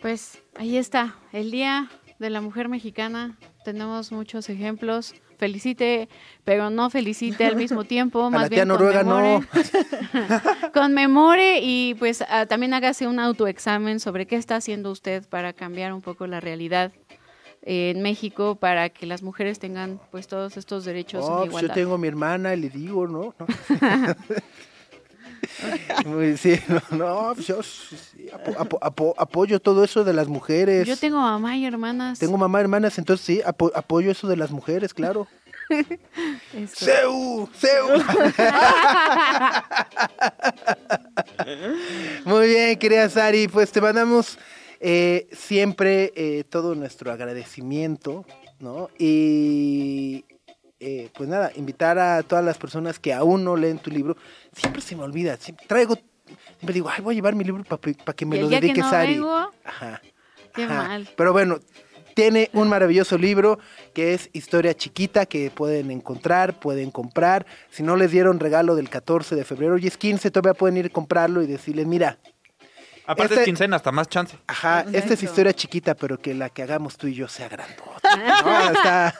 Pues ahí está, el Día de la Mujer Mexicana. Tenemos muchos ejemplos. Felicite, pero no felicite al mismo tiempo. A más la bien tía Noruega no. conmemore. conmemore y pues ah, también hágase un autoexamen sobre qué está haciendo usted para cambiar un poco la realidad eh, en México para que las mujeres tengan pues todos estos derechos Oh, en pues yo igualdad. tengo a mi hermana y le digo, ¿no? sí, no, no, pues yo sí, sí, apo- apo- apo- apoyo todo eso de las mujeres. Yo tengo mamá y hermanas. Tengo mamá, hermanas, entonces sí, apo- apoyo eso de las mujeres, claro. ¡Seu! ¡Seu! Muy bien, querida Sari, pues te mandamos eh, siempre eh, todo nuestro agradecimiento, ¿no? Y eh, pues nada, invitar a todas las personas que aún no leen tu libro. Siempre se me olvida, siempre traigo, siempre digo, ay, voy a llevar mi libro para que me lo día que dedique no Sari. vengo, Ajá. Qué Ajá. mal. Pero bueno, tiene un maravilloso libro que es Historia Chiquita que pueden encontrar, pueden comprar. Si no les dieron regalo del 14 de febrero, y es 15, todavía pueden ir a comprarlo y decirles, mira, Aparte Este- es quincena, hasta más chance. ajá, esta es historia chiquita, pero que la que hagamos tú y yo sea grandota. ¿no? Está...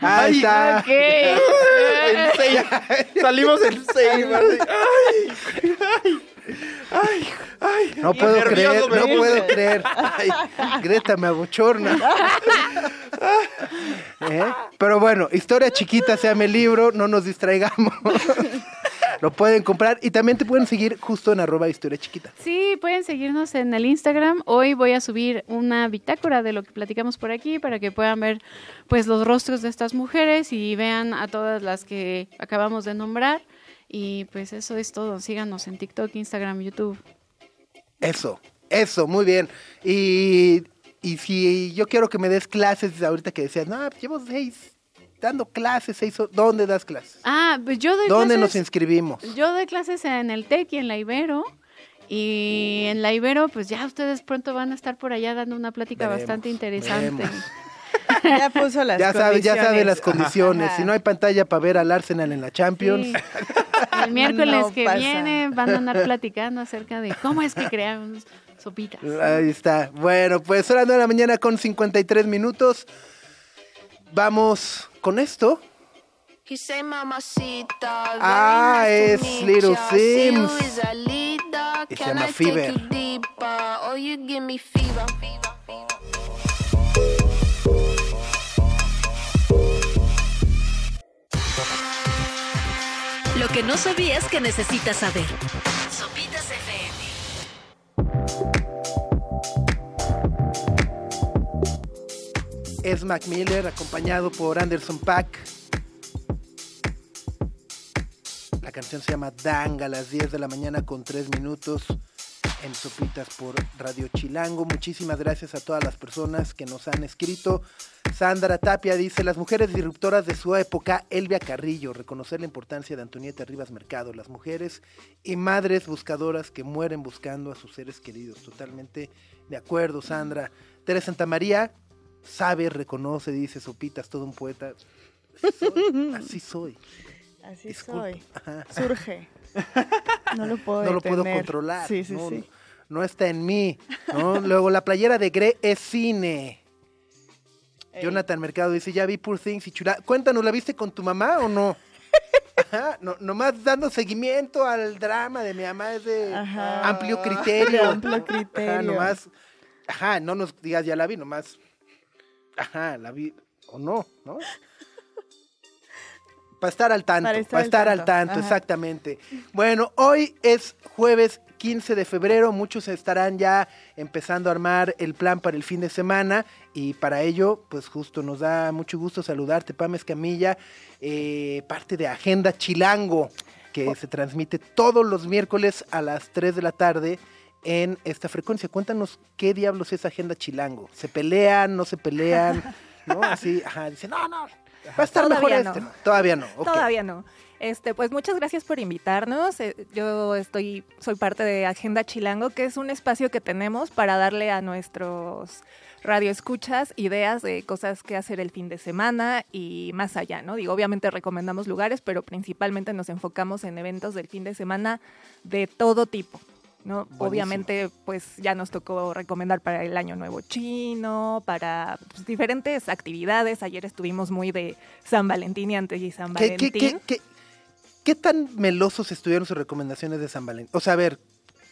Ahí está. Ok. En seis. Salimos en seis. así. Ay, ay, ay, ay. No puedo creer, no puedo creer. Ay, Greta me abochorna. ¿Eh? Pero bueno, historia chiquita se llama el libro, no nos distraigamos. Lo pueden comprar y también te pueden seguir justo en arroba historia chiquita. Sí, pueden seguirnos en el Instagram. Hoy voy a subir una bitácora de lo que platicamos por aquí para que puedan ver pues los rostros de estas mujeres y vean a todas las que acabamos de nombrar. Y pues eso es todo. Síganos en TikTok, Instagram, YouTube. Eso, eso, muy bien. Y, Y si yo quiero que me des clases ahorita que decías, no, pues llevo seis dando clases, seis, ho- ¿dónde das clases? Ah, pues yo doy ¿Dónde nos clases. inscribimos? Yo doy clases en el TEC y en la Ibero. Y en la Ibero, pues ya ustedes pronto van a estar por allá dando una plática Veremos, bastante interesante. veremos. Ya puso las Ya sabe, ya sabe las condiciones. condiciones. Si no hay pantalla para ver al Arsenal en la Champions, Sí. El miércoles No que pasa. viene van a andar platicando acerca de cómo es que creamos sopitas. ahí está. Bueno, pues son las 9 de la mañana con 53 minutos. Vamos con esto. He say mamacita, very Ah, es Little ya. See you Sims. Y se llama? Oh, fever. Lo que no sabías que necesitas saber. Es Mac Miller acompañado por Anderson Pack. La canción se llama Danga a las 10 de la mañana con 3 minutos en Sopitas por Radio Chilango. Muchísimas gracias a todas las personas que nos han escrito. Sandra Tapia dice, las mujeres disruptoras de su época, Elvia Carrillo, reconocer la importancia de Antonieta Rivas Mercado, las mujeres y madres buscadoras que mueren buscando a sus seres queridos. Totalmente de acuerdo, Sandra. Teresa Santamaría, sabe, reconoce, dice Sopitas, todo un poeta. Así soy. Así soy. Así. Surge. No lo puedo no lo puedo controlar. Sí, sí, no, sí. no está en mí. ¿no? Luego, la playera de Gre es cine. Ey. Jonathan Mercado dice, ya vi Poor Things y chula. Cuéntanos, ¿la viste con tu mamá o no? Ajá, no, nomás dando seguimiento al drama de mi mamá es de Ajá. amplio criterio. Amplio criterio. Ajá, nomás, ajá, no nos digas ya la vi, nomás, ajá, la vi o no, ¿no? Para estar al tanto, Para para estar al al tanto, exactamente. Bueno, hoy es jueves 15 de febrero, muchos estarán ya empezando a armar el plan para el fin de semana y para ello, pues justo nos da mucho gusto saludarte, Pam Escamilla, eh, parte de Agenda Chilango, que se transmite todos los miércoles a las 3 de la tarde en esta frecuencia. Cuéntanos qué diablos es Agenda Chilango. ¿Se pelean, no se pelean? ¿No? Así, ajá, dicen, no, no, va a estar mejor Todavía este. no. Todavía no. Todavía no. Este, pues muchas gracias por invitarnos. Eh, Yo estoy, soy parte de Agenda Chilango, que es un espacio que tenemos para darle a nuestros radioescuchas ideas de cosas que hacer el fin de semana y más allá, ¿no? Digo, obviamente recomendamos lugares, pero principalmente nos enfocamos en eventos del fin de semana de todo tipo. ¿No? Buenísimo. Obviamente, pues ya nos tocó recomendar para el Año Nuevo Chino, para pues, diferentes actividades. Ayer estuvimos muy de San Valentín y antes y San ¿Qué, Valentín. qué, qué, qué, qué tan melosos estuvieron sus recomendaciones de San Valentín? O sea, a ver,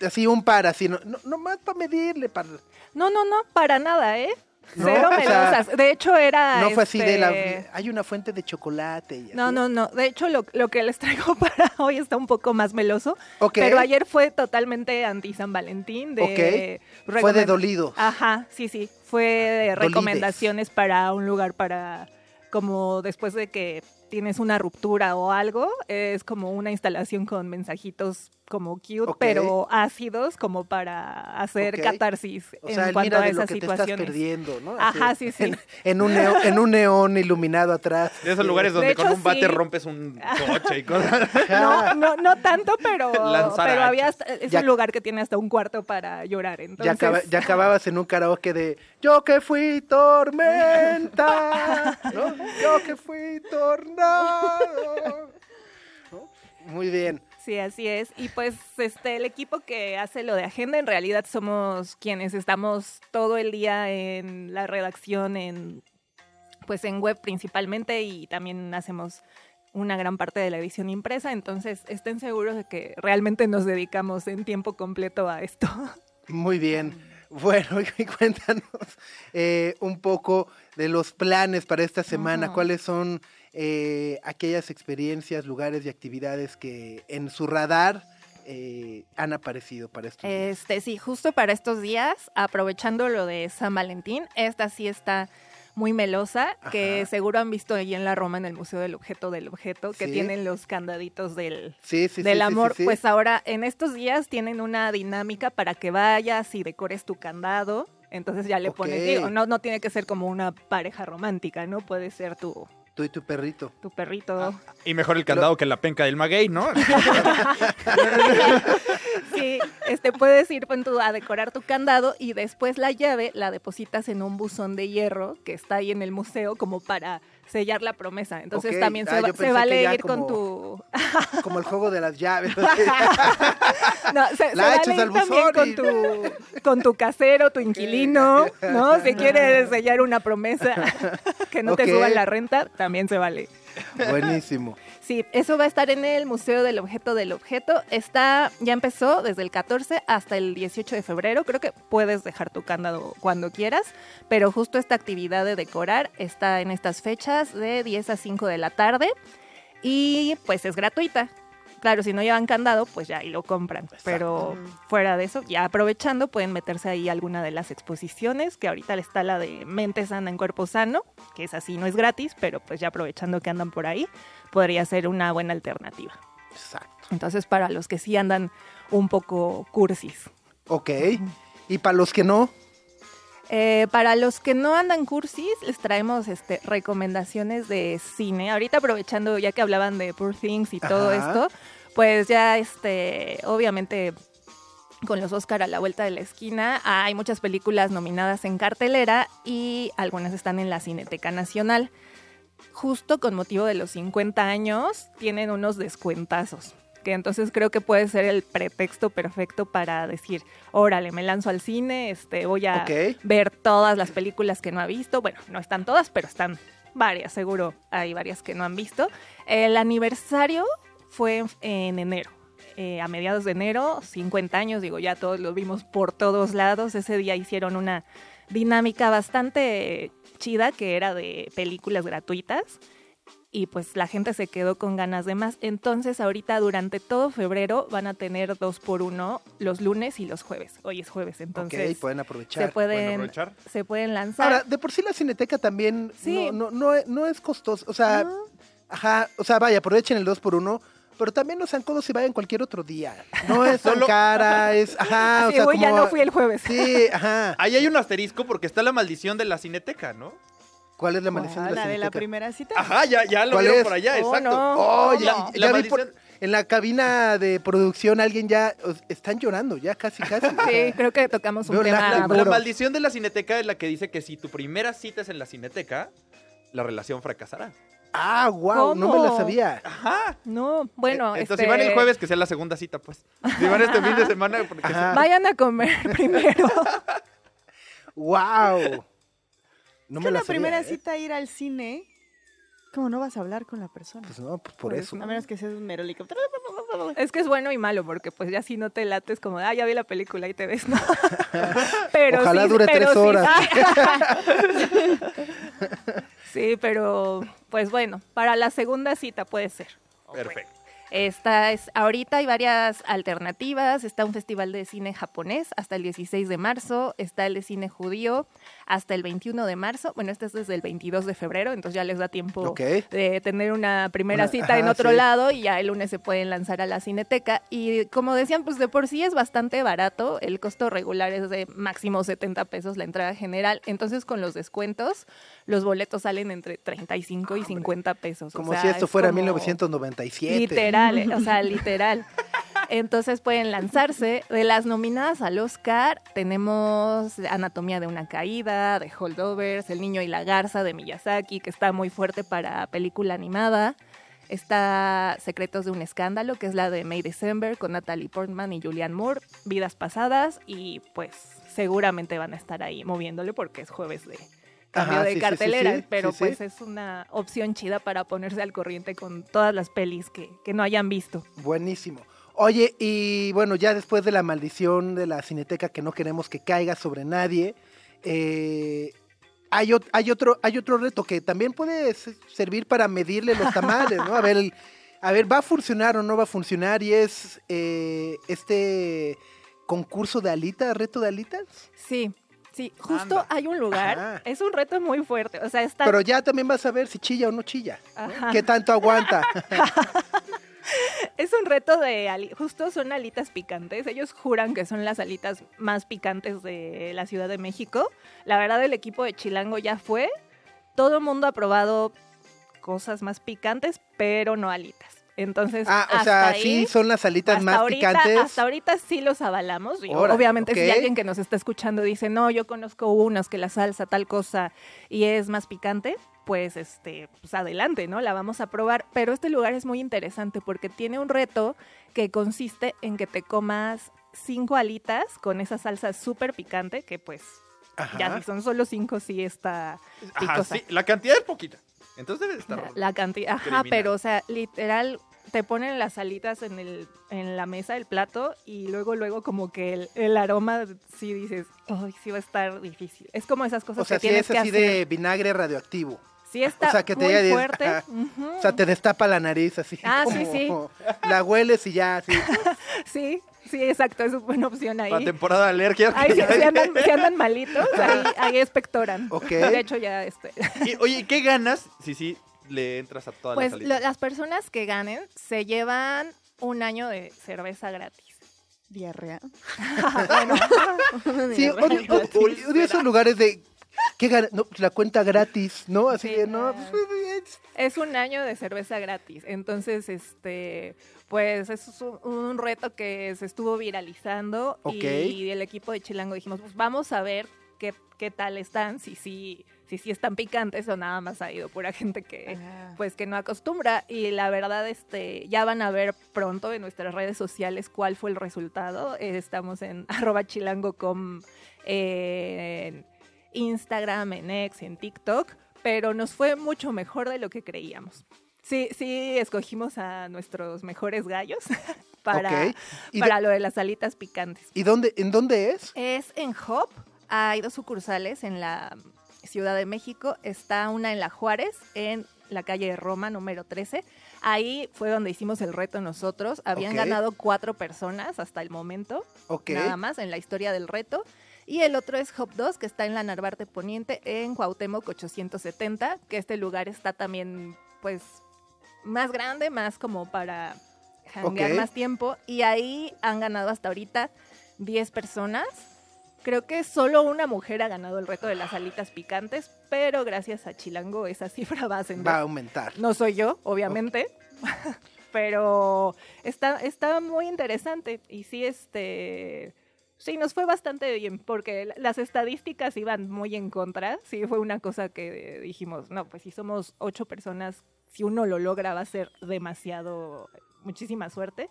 así un par, así, no, no, nomás para medirle, para... No, no, no, para nada, ¿eh? No, Cero o sea, melosas. de hecho, era. no fue así de la... este, Hay una fuente de chocolate y así. No, no, no. De hecho, lo, lo que les traigo para hoy está un poco más meloso. Pero ayer fue totalmente anti San Valentín. De Ok. Fue de dolido. Ajá, sí, sí. Fue de Dolides. recomendaciones para un lugar para. Como después de que tienes una ruptura o algo, es como una instalación con mensajitos como cute, pero ácidos, como para hacer catarsis O en sea, cuanto mira a esas te estás situaciones. perdiendo, ¿no? Ajá, sí, sí. En, en un neón, en un neón iluminado atrás. De esos lugares donde De con un bate sí. rompes un coche y cosas. No, no, no tanto, pero, Lanzar pero había hasta- es Ya- un lugar que tiene hasta un cuarto para llorar. Ya, Entonces, acaba- ya acababas en un karaoke de Yo que fui tormenta, ¿no? Yo que fui tornado. ¿No? Muy bien. Sí, así es. Y pues este el equipo que hace lo de agenda en realidad somos quienes estamos todo el día en la redacción en pues en web principalmente y también hacemos una gran parte de la edición impresa, entonces estén seguros de que realmente nos dedicamos en tiempo completo a esto. Muy bien. Bueno, y cuéntanos eh, un poco de los planes para esta semana. ¿Cuáles son eh, aquellas experiencias, lugares y actividades que en su radar eh, han aparecido para estos días? Este, sí, justo para estos días, aprovechando lo de San Valentín, esta sí está muy melosa, que seguro han visto ahí en la Roma, en el Museo del Objeto del Objeto, que Sí. tienen los candaditos del, Sí, sí, sí, del amor. Pues ahora, en estos días tienen una dinámica para que vayas y decores tu candado. Entonces ya le pones, digo, no, no tiene que ser como una pareja romántica, ¿no? Puede ser tu, Tú y tu perrito. tu perrito. Ah. Y mejor el candado que la penca del maguey, ¿no? Sí, este, puedes ir tú, a decorar tu candado y después la llave la depositas en un buzón de hierro que está ahí en el museo como para sellar la promesa. Entonces también se, Ah, va- se vale ir con tu... Como el juego de las llaves. No, se, se La vale ir también con tu, con tu casero, tu inquilino, ¿no? Si quieres sellar una promesa que no te suban la renta, también se vale. Buenísimo. Sí, eso va a estar en el Museo del Objeto del Objeto. Está, ya empezó desde el 14 hasta el 18 de febrero. Creo que puedes dejar tu candado cuando quieras, pero justo esta actividad de decorar está en estas fechas de 10 a 5 de la tarde y pues es gratuita. Claro, si no llevan candado, pues ya ahí lo compran. Pero fuera de eso, ya aprovechando, pueden meterse ahí a alguna de las exposiciones, que ahorita está la de Mente Sana en Cuerpo Sano, que es así, no es gratis, pero pues ya aprovechando que andan por ahí, podría ser una buena alternativa. Exacto. Entonces, para los que sí andan un poco cursis. Ok. Y para los que no, Eh, para los que no andan cursis, les traemos este, recomendaciones de cine. Ahorita aprovechando, ya que hablaban de Poor Things y todo Ajá. esto, pues ya, este, obviamente, con los Oscar a la vuelta de la esquina, hay muchas películas nominadas en cartelera y algunas están en la Cineteca Nacional. Justo con motivo de los 50 años, tienen unos descuentazos. Que entonces creo que puede ser el pretexto perfecto para decir, órale, me lanzo al cine, este, voy a ver todas las películas que no ha visto. Bueno, no están todas, pero están varias, seguro hay varias que no han visto. El aniversario fue en, en enero. eh, a mediados de enero, 50 años, digo, ya todos lo vimos por todos lados. Ese día hicieron una dinámica bastante chida que era de películas gratuitas y pues la gente se quedó con ganas de más. Entonces ahorita durante todo febrero van a tener dos por uno los lunes y los jueves. Hoy es jueves, entonces ok, pueden se aprovechar. pueden aprovechar. se pueden lanzar. Ahora, de por sí la cineteca también Sí. no, no, no, es- no es costoso. O sea, No. ajá, o sea, vaya, aprovechen el 2 por 1 pero también no sean codos y vayan cualquier otro día. No es tan cara, es, ajá, o Así, sea, "Uy, ya como- no fui el jueves. Sí, ajá. Ahí hay un asterisco porque está la maldición de la cineteca, ¿no? ¿Cuál es la maldición de la la de la primera cita. Ajá, ya, ya lo ¿Cuál vieron es? por allá, Oh, exacto. no. Oh, ya, No. ya La vi por- maldición- en la cabina de producción alguien ya están llorando, ya casi casi. Sí, creo que tocamos un Veo tema. lágrimas. La Seguro. maldición de la cineteca es la que dice que si tu primera cita es en la cineteca, la relación fracasará. Ah, wow, no me la sabía. Ajá. No, bueno, Eh, Entonces, este, si van el jueves, que sea la segunda cita, pues. Si van este fin de semana, porque vayan a comer primero. Wow. No Es me que la la sabía, primera ¿eh? cita ir al cine, ¿cómo no vas a hablar con la persona? Pues no, pues por Por eso. A menos que seas un helicóptero. Es que es bueno y malo, porque pues ya si no te lates como, ah, ya vi la película y te ves, ¿no? pero Ojalá sí, dure pero tres sí, horas. Sí, pero pues bueno, para la segunda cita puede ser. Perfecto. Esta es, ahorita hay varias alternativas. Está un festival de cine japonés hasta el 16 de marzo. Está el de cine judío hasta el 21 de marzo. Bueno, este es desde el 22 de febrero, entonces ya les da tiempo de tener una primera Una- cita en otro sí. lado y ya el lunes se pueden lanzar a la cineteca. Y como decían, pues de por sí es bastante barato. El costo regular es de máximo 70 pesos la entrada general. Entonces con los descuentos, los boletos salen entre 35 y 50 pesos. O Como sea, si esto es fuera como- 1997. Literal, eh, o sea, literal. Entonces pueden lanzarse. De las nominadas al Oscar, tenemos Anatomía de una caída, de Holdovers, El niño y la garza de Miyazaki, que está muy fuerte para película animada. Está Secretos de un escándalo, que es la de May December, con Natalie Portman y Julianne Moore. Vidas pasadas, y pues seguramente van a estar ahí moviéndole porque es jueves de cambio Ajá, de sí, sí, sí, cartelera, sí, pero pues es una opción chida para ponerse al corriente con todas las pelis que, que no hayan visto. Buenísimo. Oye, y bueno, ya después de la maldición de la cineteca que no queremos que caiga sobre nadie, eh, hay, ot- hay, otro, hay otro reto que también puede servir para medirle los tamales, ¿no? A ver, el- a ver, ¿va a funcionar o no va a funcionar? Y es eh, este concurso de alitas, reto de alitas. Sí, sí, justo Anda. hay un lugar, Ajá. es un reto muy fuerte, o sea, está... Pero ya también vas a ver si chilla o no chilla. ¿Qué tanto aguanta? es un reto de justo son alitas picantes. Ellos juran que son las alitas más picantes de la Ciudad de México. La verdad, el equipo de Chilango ya fue. Todo el mundo ha probado cosas más picantes, pero no alitas. Entonces, Ah, o hasta sea, ahí, sí son las alitas hasta más ahorita, picantes. Hasta ahorita sí los avalamos. Obviamente, si alguien que nos está escuchando dice, no, yo conozco unas que la salsa, tal cosa, y es más picante, pues, este, pues adelante, ¿no? La vamos a probar. Pero este lugar es muy interesante porque tiene un reto que consiste en que te comas cinco alitas con esa salsa súper picante, que pues, Ajá. ya si son solo cinco, sí está Ajá, sí, la cantidad es poquita. Entonces debe estar. La, la cantidad, ajá, pero o sea, literal te ponen las alitas en el en la mesa del plato y luego luego como que el, el aroma sí dices, "Ay, sí va a estar difícil." Es como esas cosas O sea, que sí tienes es que así hacer. de vinagre radioactivo. Sí está o sea, que te muy fuerte. ajá. O sea, te destapa la nariz así. Ah, sí, como- La hueles y ya, así. Sí, sí, exacto, es una buena opción ahí. Para temporada de alergias. Ay, que si, si andan, si andan malitos, ahí, ahí expectoran. Ok. De hecho, ya este. Y, oye, ¿qué ganas si sí le entras a todas Pues las salidas? las personas que ganen se llevan un año de cerveza gratis. Diarrea. Sí, odio, odio- odio esos lugares de. ¿Qué gana? No, pues la cuenta gratis, ¿no? Así Sí, de, no, pues, es- Es un año de cerveza gratis. Entonces, este, pues es un, un reto que se estuvo viralizando y el equipo de Chilango dijimos, pues vamos a ver qué, qué tal están, si sí, si sí están picantes o nada más ha ido pura gente que Ah. pues que no acostumbra y la verdad este ya van a ver pronto en nuestras redes sociales cuál fue el resultado. Eh, estamos en arroba chilango.com eh, en Instagram, en X, en TikTok, pero nos fue mucho mejor de lo que creíamos. Sí, sí, escogimos a nuestros mejores gallos para, Ok. ¿Y, para de- lo de las alitas picantes. ¿y dónde, en dónde es? Es en Hop, hay dos sucursales en la Ciudad de México, está una en La Juárez, en la calle de Roma, número 13. Ahí fue donde hicimos el reto nosotros. Habían ganado cuatro personas hasta el momento Ok. nada más en la historia del reto. Y el otro es Hop 2, que está en la Narvarte Poniente, en Cuauhtémoc 870, que este lugar está también, pues, más grande, más como para janguear más tiempo. Y ahí han ganado hasta ahorita 10 personas. Creo que solo una mujer ha ganado el reto de las alitas picantes, pero gracias a Chilango esa cifra va a ascender. Va a aumentar. No soy yo, obviamente. Pero está, está muy interesante. Y sí, este. Sí, nos fue bastante bien, porque la- las estadísticas iban muy en contra. Sí, fue una cosa que dijimos, no, pues si somos ocho personas, si uno lo logra va a ser demasiado, muchísima suerte.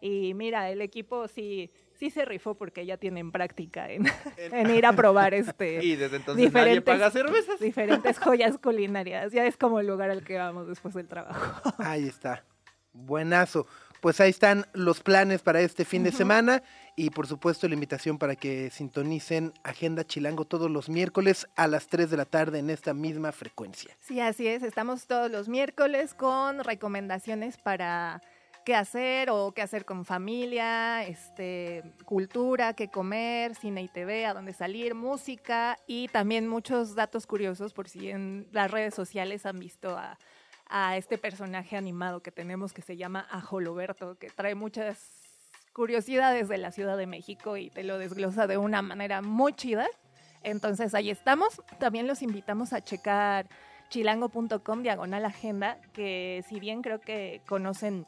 Y mira, el equipo sí, sí se rifó porque ya tienen práctica en, en ir a probar este Y desde entonces nadie diferentes- paga cervezas. diferentes joyas culinarias. Ya es como el lugar al que vamos después del trabajo. Ahí está. Buenazo. Pues ahí están los planes para este fin de semana y por supuesto la invitación para que sintonicen Agenda Chilango todos los miércoles a las 3 de la tarde en esta misma frecuencia. Sí, así es. Estamos todos los miércoles con recomendaciones para qué hacer o qué hacer con familia, este, cultura, qué comer, cine y TV, a dónde salir, música y también muchos datos curiosos por si en las redes sociales han visto a, a este personaje animado que tenemos que se llama Ajoloberto, que trae muchas curiosidades de la Ciudad de México y te lo desglosa de una manera muy chida. Entonces ahí estamos. También los invitamos a checar chilango.com diagonal agenda, que si bien creo que conocen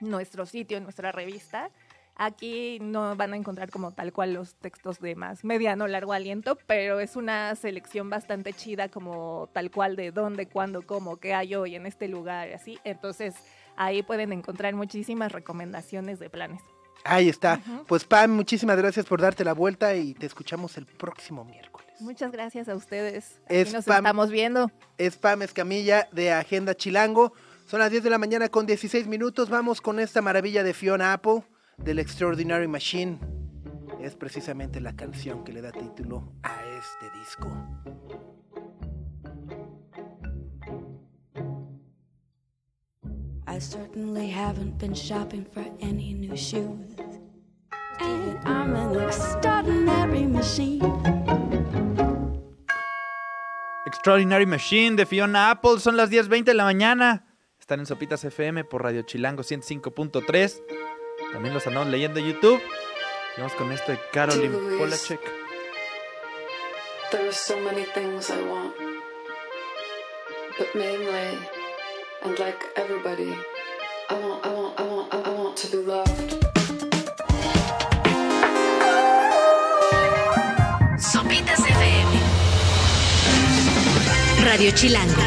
nuestro sitio, nuestra revista, aquí no van a encontrar como tal cual los textos de más mediano, largo aliento, pero es una selección bastante chida como tal cual de dónde, cuándo, cómo, qué hay hoy en este lugar así. Entonces ahí pueden encontrar muchísimas recomendaciones de planes. Ahí está. Pues Pam, muchísimas gracias por darte la vuelta y te escuchamos el próximo miércoles. Muchas gracias a ustedes. Aquí Es nos Pam- estamos viendo. Es Pam Escamilla de Agenda Chilango. Son las 10 de la mañana con 16 minutos. Vamos con esta maravilla de Fiona Apple del Extraordinary Machine. Es precisamente la canción que le da título a este disco. Certainly haven't been shopping for any new shoes. And I'm an extraordinary machine. Extraordinary Machine de Fiona Apple. Son las 10.20 de la mañana. Están en Sopitas FM por Radio Chilango 105.3. También los andamos leyendo en YouTube. Y Vamos con esto de Caroline Luis. Polachek. There are so many things I want. But mainly, and like everybody, Sopitas FM. Radio Chilango.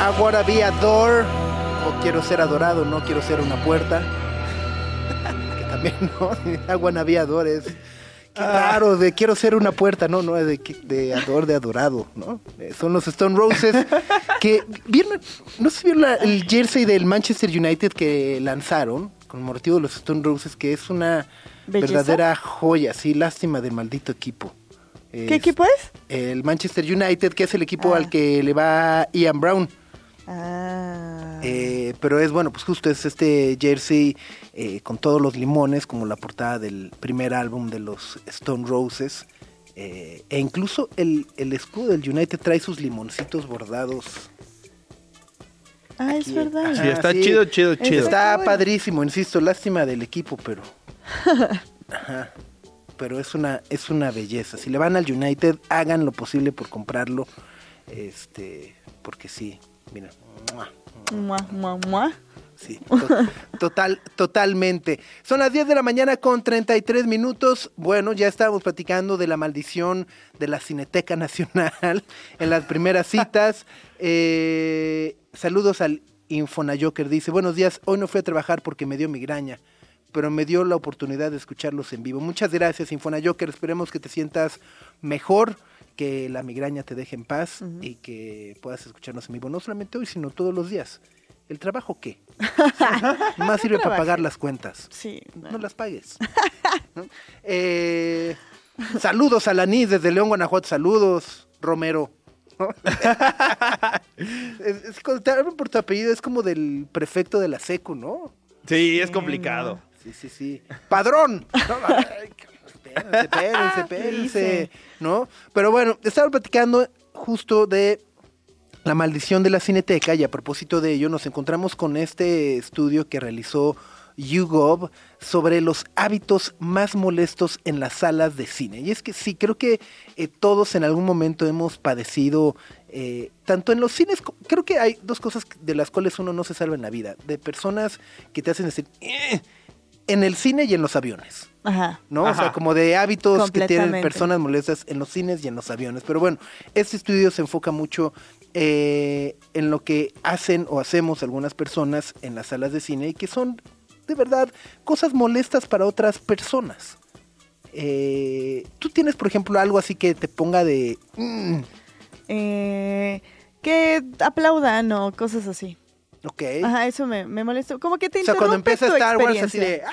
I wanna be a door. O quiero ser adorado, no quiero ser una puerta. que también, ¿no? I wanna be a door es. Raro, de quiero ser una puerta, no, no, de, de ador, de adorado, ¿no? Eh, Son los Stone Roses que vieron, no sé si vieron la- el jersey del Manchester United que lanzaron con motivo de los Stone Roses, que es una ¿Belleza? verdadera joya, sí, lástima del maldito equipo. ¿Qué equipo es? El Manchester United, que es el equipo Ah. al que le va Ian Brown. Ah. Eh, pero es bueno, pues justo es este jersey eh, con todos los limones, como la portada del primer álbum de los Stone Roses. Eh, e incluso el, el escudo del United trae sus limoncitos bordados. ah, es verdad. Sí, está sí. chido, chido, chido. Está padrísimo, insisto, lástima del equipo, pero. Ajá. Pero es una, es una belleza. Si le van al United, hagan lo posible por comprarlo. Este, porque sí, mira. ¡mua! Mua, mua, mua. Sí, to- total, totalmente. Son las 10 de la mañana con 33 minutos. Bueno, ya estábamos platicando de la maldición de la Cineteca Nacional en las primeras citas. Eh, saludos al Infonayoker. Dice, buenos días, hoy no fui a trabajar porque me dio migraña, pero me dio la oportunidad de escucharlos en vivo. Muchas gracias, Infonayoker. Esperemos que te sientas mejor, que la migraña te deje en paz y que puedas escucharnos en vivo, no solamente hoy, sino todos los días. ¿El trabajo qué? Más sirve para pagar las cuentas. Sí. No las pagues. ¿No? Eh, saludos a Lanis desde León, Guanajuato. Saludos, Romero. ¿No? es, por tu apellido, es como del prefecto de la SECU, ¿no? Sí, es complicado. Sí, sí, sí. ¡Padrón! Espérense, espérense, espérense, ¿no? Pero bueno, estaba platicando justo de la maldición de la cineteca y a propósito de ello nos encontramos con este estudio que realizó YouGov sobre los hábitos más molestos en las salas de cine. Y es que sí, creo que eh, todos en algún momento hemos padecido, eh, tanto en los cines, creo que hay dos cosas de las cuales uno no se salva en la vida, de personas que te hacen decir, "Eh", en el cine y en los aviones. Ajá. ¿no? O sea, como de hábitos que tienen personas molestas en los cines y en los aviones. Pero bueno, este estudio se enfoca mucho eh, en lo que hacen o hacemos algunas personas en las salas de cine y que son, de verdad, cosas molestas para otras personas. Eh, Tú tienes, por ejemplo, algo así que te ponga de... "Mm", Eh, que aplaudan o cosas así. Ok. Ajá, eso me, me molesta. Como que te o sea, cuando interrumpe empieza tu Star Wars así experiencia. de...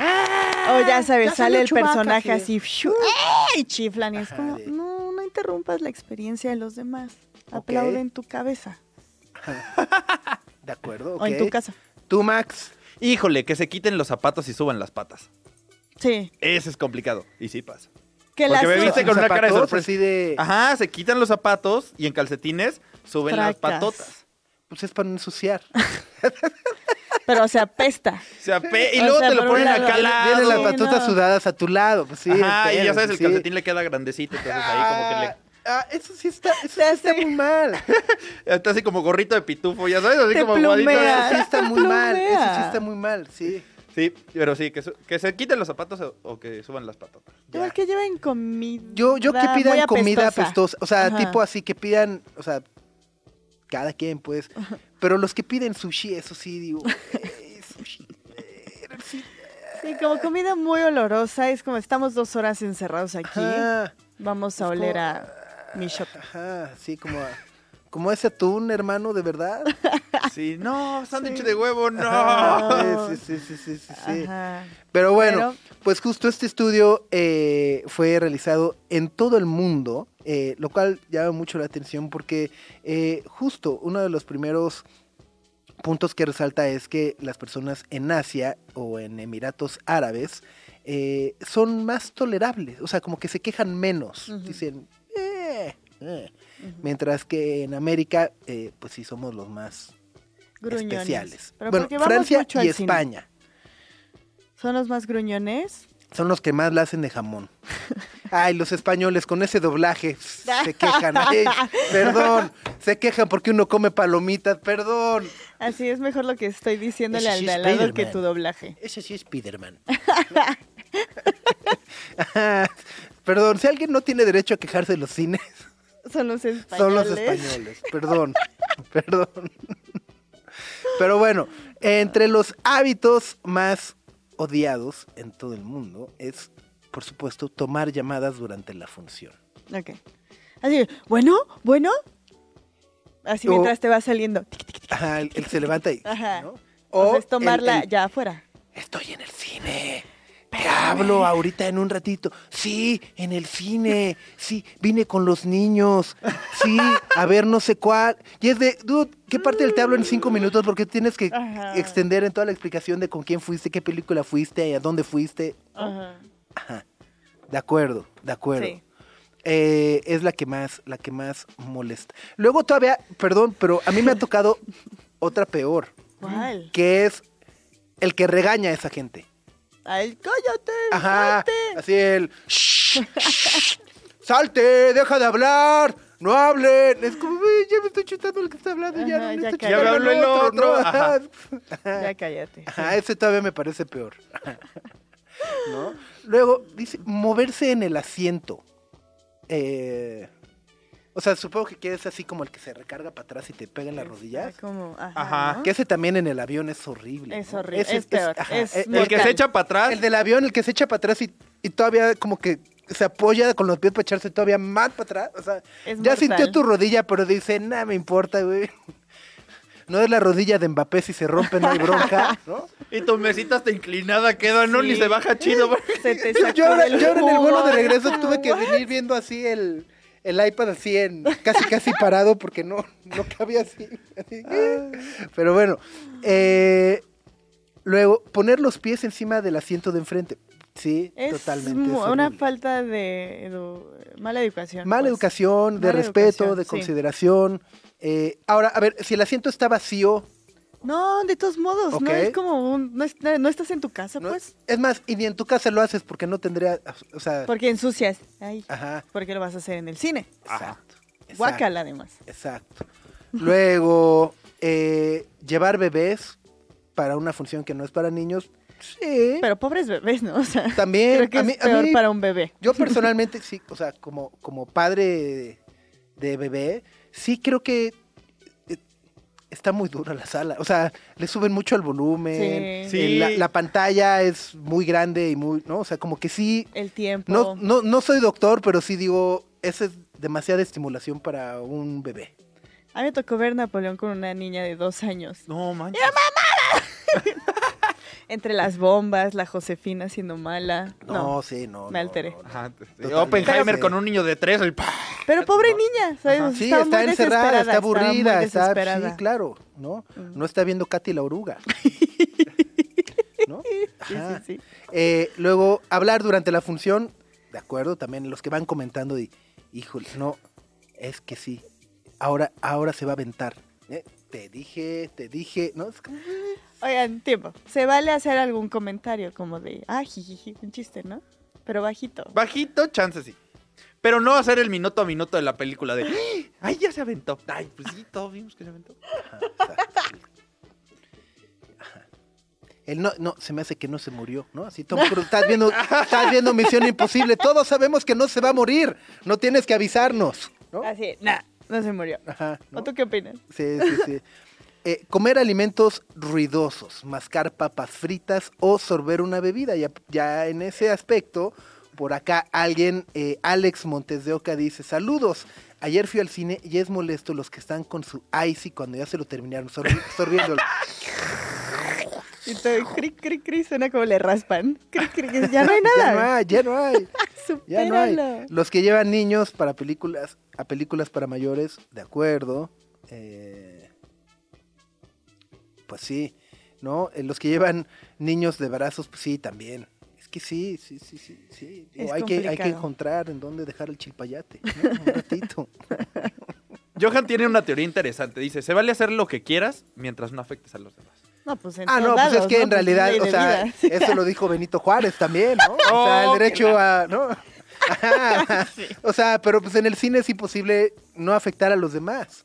"Ah, O ya sabes, ya sale el Chewbacca", personaje así. ¡fiu! y chiflan. Y es como, Ajá, de- no, no interrumpas la experiencia de los demás. Aplaude en tu cabeza De acuerdo, ok. o en tu casa. Tú, Max. Híjole, que se quiten los zapatos y suban las patas. Sí. Ese es complicado. Y sí pasa. Que Porque me viste con una cara de sorpresa. de... Ajá, se quitan los zapatos y en calcetines suben las patotas. Pues es para no ensuciar. Pero, o sea, pesta. O sea, pe- y O luego sea, te lo ponen acá al lado. Vienen las patotas no. sudadas a tu lado, pues sí. Ajá, y ya sabes, el sí. calcetín le queda grandecito, entonces ahí como que le... Ah, eso sí está, eso sí está sé. muy mal. Está así como gorrito de pitufo, ya sabes, así Te como plumea. aguadito. Eso sí está muy mal. Eso sí está muy mal, sí. Sí, pero sí, que, que se quiten los zapatos o, o que suban las patotas. Igual que lleven comida. Yo, yo que muy pidan comida apestosa. apestosa. O sea, Ajá. tipo así que pidan, o sea, cada quien, pues. Pero los que piden sushi, eso sí, digo. eh, sushi. eh, sí, Sí, como comida muy olorosa. Es como estamos dos horas encerrados aquí. Ajá, Vamos a Es oler como- a mi shop. ajá, sí, como, a- como ese atún, hermano, de verdad. Sí, no, sándwich de huevo, no. Ajá, sí, sí, sí, sí, sí, sí. Ajá. Pero bueno, Pero- pues justo este estudio eh, fue realizado en todo el mundo, eh, lo cual llama mucho la atención porque eh, justo uno de los primeros puntos que resalta es que las personas en Asia o en Emiratos Árabes eh, son más tolerables, o sea, como que se quejan menos. Dicen, "Eh, eh". mientras que en América, eh, pues sí somos los más Gruñones. especiales. Pero bueno, Francia y cine. España ¿Son los más gruñones? son los que más la hacen de jamón. Ay, los españoles con ese doblaje se quejan. Ay, perdón, se quejan porque uno come palomitas, perdón. Así es mejor lo que estoy diciéndole Ese al sí de al lado que Spider-Man. tu doblaje. Ese sí es Spiderman. Perdón, si alguien no tiene derecho a quejarse de los cines, Son los españoles. son los españoles. Perdón, perdón. Pero bueno, entre los hábitos más odiados en todo el mundo es, por supuesto, tomar llamadas durante la función. Ok. Así, bueno, bueno. Así O- mientras te va saliendo. Ajá, él, se levanta y... Ajá. ¿no? O, sea, es el- tomarla el- ya afuera. Estoy en el cine. Te hablo ahorita en un ratito. Sí, en el cine. Sí, vine con los niños. Sí, a ver no sé cuál. Y es de, dude, ¿qué parte del te hablo en cinco minutos? Porque tienes que Ajá. extender en toda la explicación de con quién fuiste, qué película fuiste, a dónde fuiste. Ajá. Ajá. De acuerdo, de acuerdo. Sí. Eh, es la que más, la que más molesta. Luego todavía, perdón, pero a mí me ha tocado otra peor, ¿Cuál? que es el que regaña a esa gente. Ay, cállate. Ajá, salte. así el... "Shh, shh, salte, deja de hablar, no hablen. Es como, "Güey, ya me estoy chutando el que está hablando, ya Ajá, no ya chutarme Ya me habló el otro, ¿no? ajá. Ajá. Ya cállate. Ajá, ese todavía me parece peor. ¿No? Luego, dice, moverse en el asiento. Eh, o sea, supongo que quieres así como el que se recarga para atrás y te pega en las rodillas. Como, ajá. Ajá. ¿no? Que ese también en el avión es horrible. Es ¿no? horrible, Ese es peor, es eh, El que se echa para atrás. el del avión, el que se echa para atrás y, y todavía como que se apoya con los pies para echarse todavía más para atrás. O sea, Es ya mortal. sintió tu rodilla, pero dice, nada me importa, güey. No es la rodilla de Mbappé si se rompe, no hay bronca, ¿no? Y tu mesita está inclinada, queda, ¿no? Ni Sí. se baja chido. Se te Yo, ahora- del yo ahora en el vuelo de regreso tuve que venir viendo así el, el iPad así en casi casi parado porque no, no cabía así. así. Pero bueno, eh, luego poner los pies encima del asiento de enfrente. Sí, Es totalmente. es una falta de edu- mala educación. Mala pues. educación, de Mala respeto, educación, de sí. Eh, ahora, a ver, si el asiento está vacío, No, de todos modos, no es como un, no, es- no estás en tu casa, ¿no? pues. es más, y ni en tu casa lo haces porque no tendría, o sea, Porque ensucias. Ay, ajá, ¿por qué lo vas a hacer en el cine? exacto. exacto. Guácala, además. Exacto. Luego, eh, llevar bebés para una función que no es para niños. Sí. Pero pobres bebés, ¿no? O sea, También, creo que a es mí- a peor mí- para un bebé. Yo personalmente, sí, o sea, como, como padre de bebé, sí creo que eh, está muy dura la sala. O sea, le suben mucho el volumen. Sí. Sí. eh, La, la pantalla es muy grande y muy, ¿no? O sea, como que sí. El tiempo. No, no, no soy doctor, pero sí digo, esa es demasiada estimulación para un bebé. A mí me tocó ver Napoleón con una niña de dos años. No, manches. Entre las bombas, la Josefina siendo mala. No, No. sí, no. me alteré. no, no. Ajá. sí. Totalmente. Oppenheimer Sí. con un niño de tres. Pero pobre niña. Sí, está encerrada, está aburrida, está, desesperada. sí, claro, ¿no? Mm. No está viendo Katy la oruga. ¿No? Sí, Ajá. sí, sí. Eh, luego, hablar durante la función, de acuerdo, también los que van comentando y, híjole, no, es que sí, ahora, ahora se va a aventar. ¿eh? Te dije, te dije, ¿no? Es como, Oigan, tiempo. Se vale hacer algún comentario como de, ah, jijiji, un chiste, ¿no? Pero bajito. Bajito, chance sí. Pero no hacer el minuto a minuto de la película de ¡Ay, ya se aventó! Ay, pues sí, todos vimos que se aventó. Él no, no, se me hace que no se murió, ¿no? Así Tom Cruise, estás viendo, estás viendo Misión Imposible, todos sabemos que no se va a morir, no tienes que avisarnos, ¿no? Así, nah, no se murió. Ajá, ¿no? ¿O tú qué opinas? Sí, sí, sí. Eh, comer alimentos ruidosos, mascar papas fritas o sorber una bebida. Ya, ya en ese aspecto, por acá alguien, eh, Alex Montes de Oca dice, saludos. Ayer fui al cine y es molesto los que están con su icy cuando ya se lo terminaron sorbi- sorbiéndolo. Y todo, cric, cric, cric, suena como le raspan. Cric, cric, ya no hay Ya no nada. hay, ya no hay. Ya no hay. Los que llevan niños para películas, a películas para mayores, de acuerdo. Eh, pues sí, ¿no? Eh, los que llevan niños de brazos, pues sí, también. Es que sí, sí, sí, sí. sí. Digo, hay, que, hay que encontrar en dónde dejar el chilpayate. ¿no? Un ratito. Johan tiene una teoría interesante. Dice, se vale hacer lo que quieras mientras no afectes a los demás. No, pues en Ah, no, pues es que ¿no? en realidad, o sea, vida. eso lo dijo Benito Juárez también, ¿no? O sea, el Oh, derecho a, ¿no? Ajá. O sea, pero pues en el cine es imposible no afectar a los demás.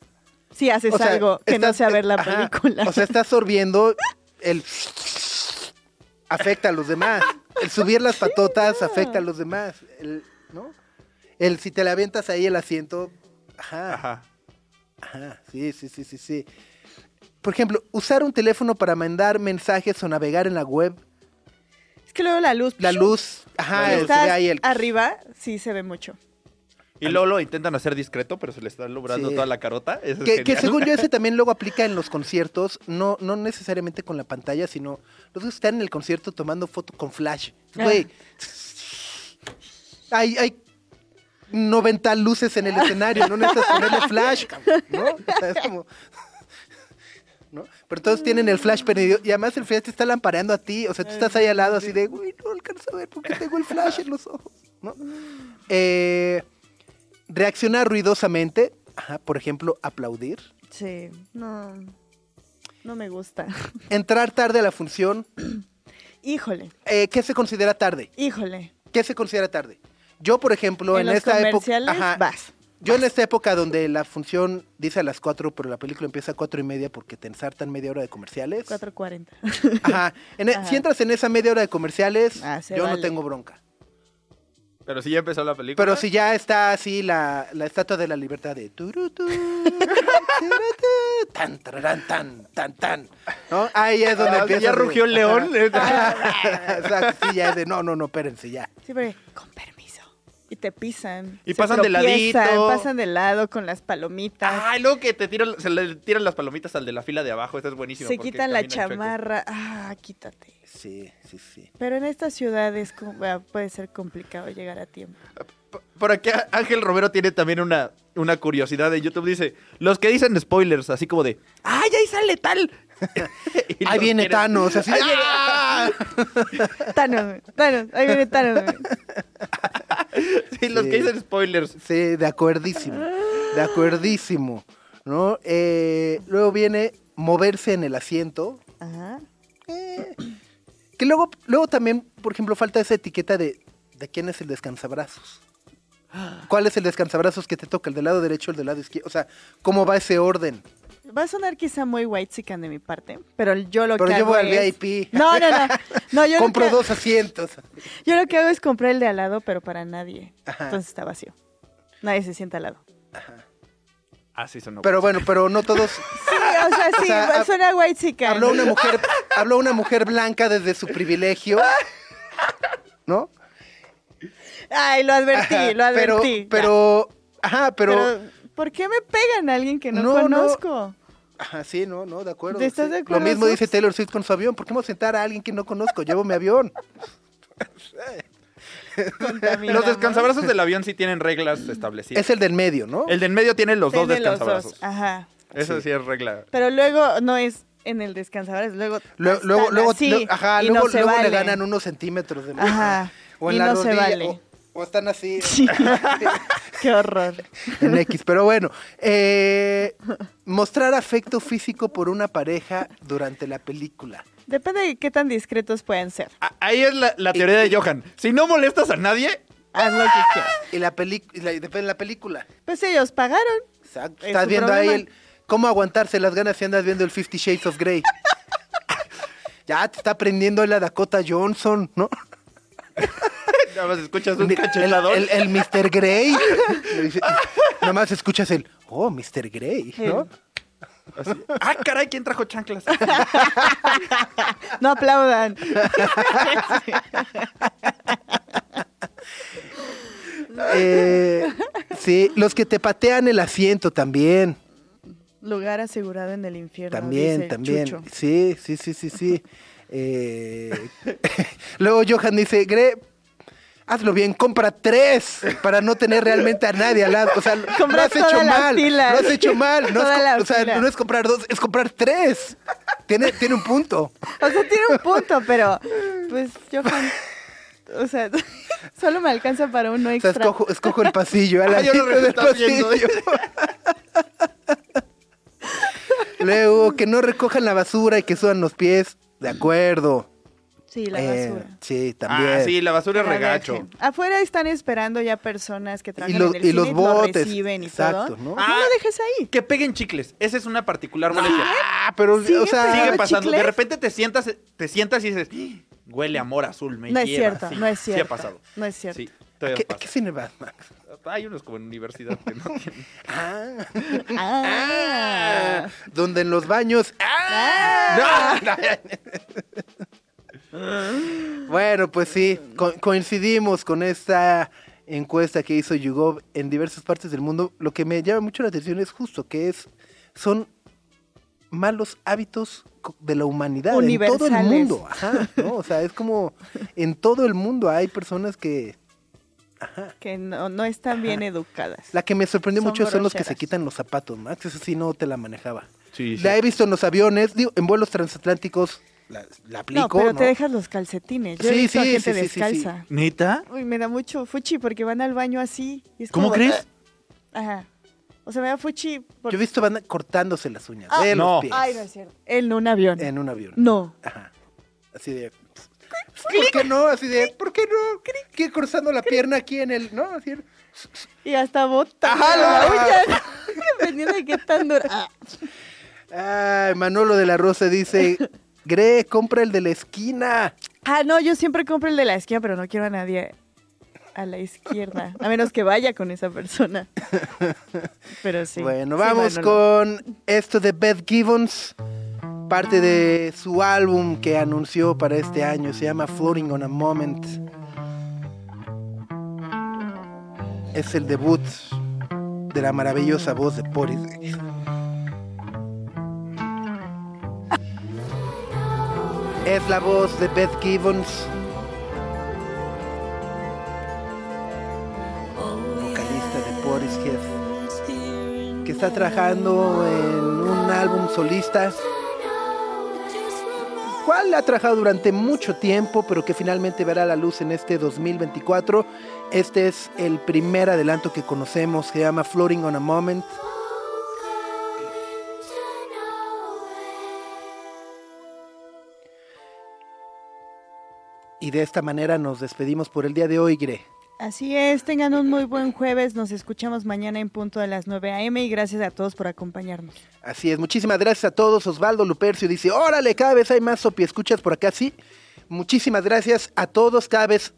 Si haces O sea, algo que no sea ver la ajá. película. O sea, estás sorbiendo el afecta a los demás. El subir las patotas afecta a los demás, el, ¿no? El si te le avientas ahí el asiento, ajá, Ajá. ajá, sí, sí, sí, sí, sí. Por ejemplo, usar un teléfono para mandar mensajes o navegar en la web, es que luego la luz. la luz, ajá, se ve ahí el arriba, sí se ve mucho. Y luego lo intentan hacer discreto, pero se le está logrando Sí. toda la carota. Eso es Que, según yo ese también luego aplica en los conciertos, no, no necesariamente con la pantalla, sino los que están en el concierto tomando foto con flash. Güey, hay, hay 90 luces en el escenario, no necesitas ponerle flash, ¿no? O sea, es como... ¿no? Pero todos tienen el flash prendido y además el flash te está lampareando a ti, o sea, tú estás ahí al lado así de, güey, no alcanzo a ver porque tengo el flash en los ojos, ¿no? Eh, reaccionar ruidosamente, ajá, por ejemplo, aplaudir. Sí, no. No me gusta. Entrar tarde a la función. Híjole, eh, ¿Qué se considera tarde? híjole. ¿Qué se considera tarde? Yo, por ejemplo, en, esta época. ajá, vas. yo en esta época donde la función dice a las 4, pero la película empieza a cuatro y media porque te ensartan media hora de comerciales. 4.40. Ajá. En e- Ajá. Si entras en esa media hora de comerciales, Ah, yo no tengo bronca. Pero si ya empezó la película. Pero si ya está así la, la estatua de la libertad de turutú, tan, tararán, tan, tan, tan. ¿No? Ahí es donde Ah, empieza. ya rugió el león. Exacto, sí, ya es de no, no, no, espérense ya. Sí, con permiso. Y te pisan. Y pasan de ladito. Pasan de lado con las palomitas. Ay, luego que te tiran, se le tiran las palomitas al de la fila de abajo. Esto es buenísimo. se quitan la chamarra. Ah, quítate. Sí, sí, sí. Pero en esta ciudad es como- bueno, puede ser complicado llegar a tiempo. Por aquí Ángel Romero tiene también una, una curiosidad de YouTube. Dice, los que dicen spoilers, así como de, ¡ay, ahí sale tal! Y Ahí viene quieren- Thanos, así. ¡ah! Thanos, Thanos, ahí viene Thanos. Sí, los Sí. que dicen spoilers. Sí, de acuerdísimo. De acuerdísimo. ¿No? Eh, luego viene moverse en el asiento. Ajá. Eh, que luego, luego también, por ejemplo, falta esa etiqueta de, de quién es el descansabrazos. ¿Cuál es el descansabrazos que te toca? ¿El del lado derecho o el del lado izquierdo? O sea, ¿cómo va ese orden? Va a sonar quizá muy white de mi parte, pero yo lo Pero que yo hago voy al es- VIP. No, no, no. no yo, lo Compro que, dos asientos. yo lo que hago es comprar el de al lado, pero para nadie. Ajá. Entonces está vacío. Nadie se sienta al lado. Así sonó. Pero bueno, pero no todos. Sí, o sea, sí, sea, suena white Habló una mujer, habló una mujer blanca desde su privilegio. ¿No? Ay, lo advertí, Ajá, lo advertí. Pero, ya. pero, ajá, pero, Pero, ¿por qué me pegan a alguien que no, No, no. Ajá, sí, no, no, de acuerdo. ¿Estás sí. de acuerdo, Lo mismo dice? Taylor Swift con su avión. ¿Por qué vamos a sentar a alguien que no conozco? Llevo mi avión. Los descansabrazos del avión sí tienen reglas establecidas. Es el del medio, ¿no? El del medio tiene los dos los descansabrazos. dos, Ajá. Eso Sí. sí es regla. Pero luego no es en el descansador, luego Luego, luego, luego, así, luego- ajá, y luego, no se luego le vale. ganan unos centímetros de más. Ajá, O en y la no se rodilla, vale. o, o están así Sí. Qué horror. en X. Pero bueno, eh, mostrar afecto físico por una pareja durante la película. Depende de qué tan discretos pueden ser. A- Ahí es la, la teoría de Johan. Si no molestas a nadie, Haz lo que quieras. Y la película, depende de la película. Pues ellos pagaron. Exacto. Es Estás su viendo ahí problema. el, cómo aguantarse las ganas si andas viendo el Fifty Shades of Grey. ya te está aprendiendo la Dakota Johnson, ¿no? nada más escuchas un El, cachetador. el, el Mr. Grey. Nada más escuchas el, oh, Mr. Grey, ¿no? Así. Ah, caray, ¿quién trajo chanclas? No aplaudan. Eh, sí, los que te patean el asiento también. Lugar asegurado en el infierno. También, dice también. Chucho. Sí, sí, sí, sí, sí. Eh, Luego Johan dice, Gre, hazlo bien, compra tres para no tener realmente a nadie al lado. O sea, lo has hecho mal. pilas. Lo has hecho mal. No es, la o sea, no es comprar dos, es comprar tres. Tiene, tiene un punto. O sea, tiene un punto, pero pues Johan, O sea, solo me alcanza para uno O sea, extra. escojo, escojo el pasillo, al Ah, yo no ladito del viendo, pasillo. Luego, que no recojan la basura y que suban los pies. De acuerdo. Sí, la Eh, basura. sí, también. Ah, sí, la basura es regacho. dejen. Afuera están esperando ya personas que trabajan los- en el y cine los lo botes, reciben y exacto, todo. ¿no? No Ah, lo dejes ahí. Que peguen chicles. Esa es una particular molestia. Ah, pero, Sigue o sea, Sigue ¿Ah, pasando. De repente te sientas, te sientas y dices, "Ah, huele a amor azul, me No es lleva". cierto, Sí, no es Sí ha cierto. pasado. No es cierto. Sí, todavía ¿qué, pasa. qué cine vas, Max? Hay unos como en universidad que no tienen. Ah, Ah. donde en los baños. ¡Ah! No, no. Bueno, pues sí, co- coincidimos con esta encuesta que hizo YouGov en diversas partes del mundo. Lo que me llama mucho la atención es justo que es son malos hábitos de la humanidad en todo el mundo. Ajá, ¿no? O sea, es como en todo el mundo hay personas que Que no, no están bien educadas. La que me sorprendió Son mucho son los que se quitan los zapatos, Max. Eso sí no te la manejaba. Sí, La he visto en los aviones, digo, en vuelos transatlánticos la, la aplico, no, pero ¿no? te dejas los calcetines. Yo he Sí, visto a sí, gente sí, sí, sí, sí. descalza. ¿Neta? Uy, me da mucho fuchi porque van al baño así. y es ¿Cómo como- crees? Ajá. O sea, me da fuchi. por- Yo he visto banda cortándose las uñas Ah, de no. los pies Ay, no es cierto. En un avión. en un avión. No. Ajá. Así de... ¿Por qué no? Así de, ¿por qué no? Que cruzando la pierna aquí en el... ¿No? Así, Y hasta bota. Ajá, la uña. Dependiendo de qué tan dura. Ah. Ay, Manolo de la Rosa dice... Gre, compra el de la esquina. Ah, no, yo siempre compro el de la esquina, pero no quiero a nadie a la izquierda. A menos que vaya con esa persona. Pero sí. Bueno, Sí, vamos con esto de Beth Gibbons, parte de su álbum que anunció para este año, se llama Floating on a Moment. Es el debut de la maravillosa voz de Boris. Es la voz de Beth Gibbons, vocalista de Portishead que está trabajando en un álbum solista, cual ha trabajado durante mucho tiempo, pero que finalmente verá la luz en este 2024. Este es el primer adelanto que conocemos, se llama Floating on a Moment. Y de esta manera nos despedimos por el día de hoy, Gre. Así es, tengan un muy buen jueves. Nos escuchamos mañana en punto de las 9 a.m. y gracias a todos por acompañarnos. Así es, muchísimas gracias a todos. Osvaldo Lupercio dice, órale, cada vez hay más sopi escuchas por acá, sí. Muchísimas gracias a todos, cada vez,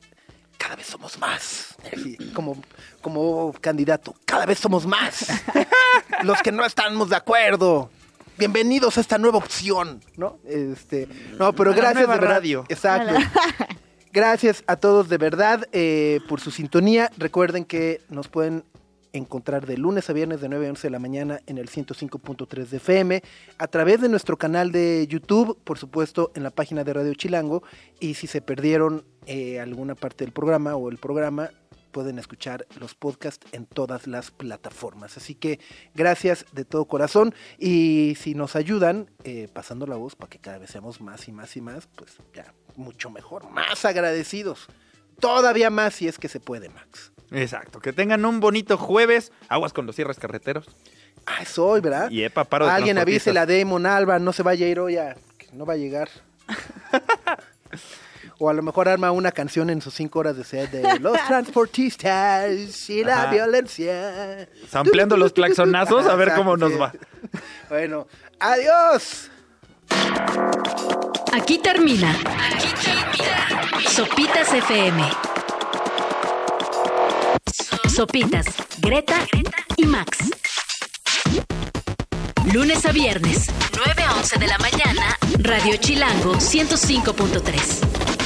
cada vez somos más. Sí, Como, como candidato, cada vez somos más. Los que no estamos de acuerdo. Bienvenidos a esta nueva opción, ¿no? Este, no, pero A la gracias de verdad. radio. Exacto. Gracias a todos de verdad eh, por su sintonía. Recuerden que nos pueden encontrar de lunes a viernes de 9 a 11 de la mañana en el 105.3 de FM, a través de nuestro canal de YouTube, por supuesto en la página de Radio Chilango, y si se perdieron eh, alguna parte del programa o el programa, pueden escuchar los podcasts en todas las plataformas. Así que gracias de todo corazón y si nos ayudan eh, pasando la voz para que cada vez seamos más y más y más, pues ya mucho mejor, más agradecidos. Todavía más si es que se puede, Max. Exacto. Que tengan un bonito jueves. Aguas con los cierres carreteros. Ah, es hoy, ¿verdad? Y epa, paro de Alguien avise la Damon Alba, no se vaya a ir hoy, a- que no va a llegar. o a lo mejor arma una canción en sus cinco horas de set de los transportistas y la Ajá. violencia. Sampleando los claxonazos, a ver cómo nos va. Bueno, adiós. Aquí termina. Aquí termina. Sopitas FM. Sopitas, Greta y Max. Lunes a viernes, 9 a 11 de la mañana, Radio Chilango 105.3.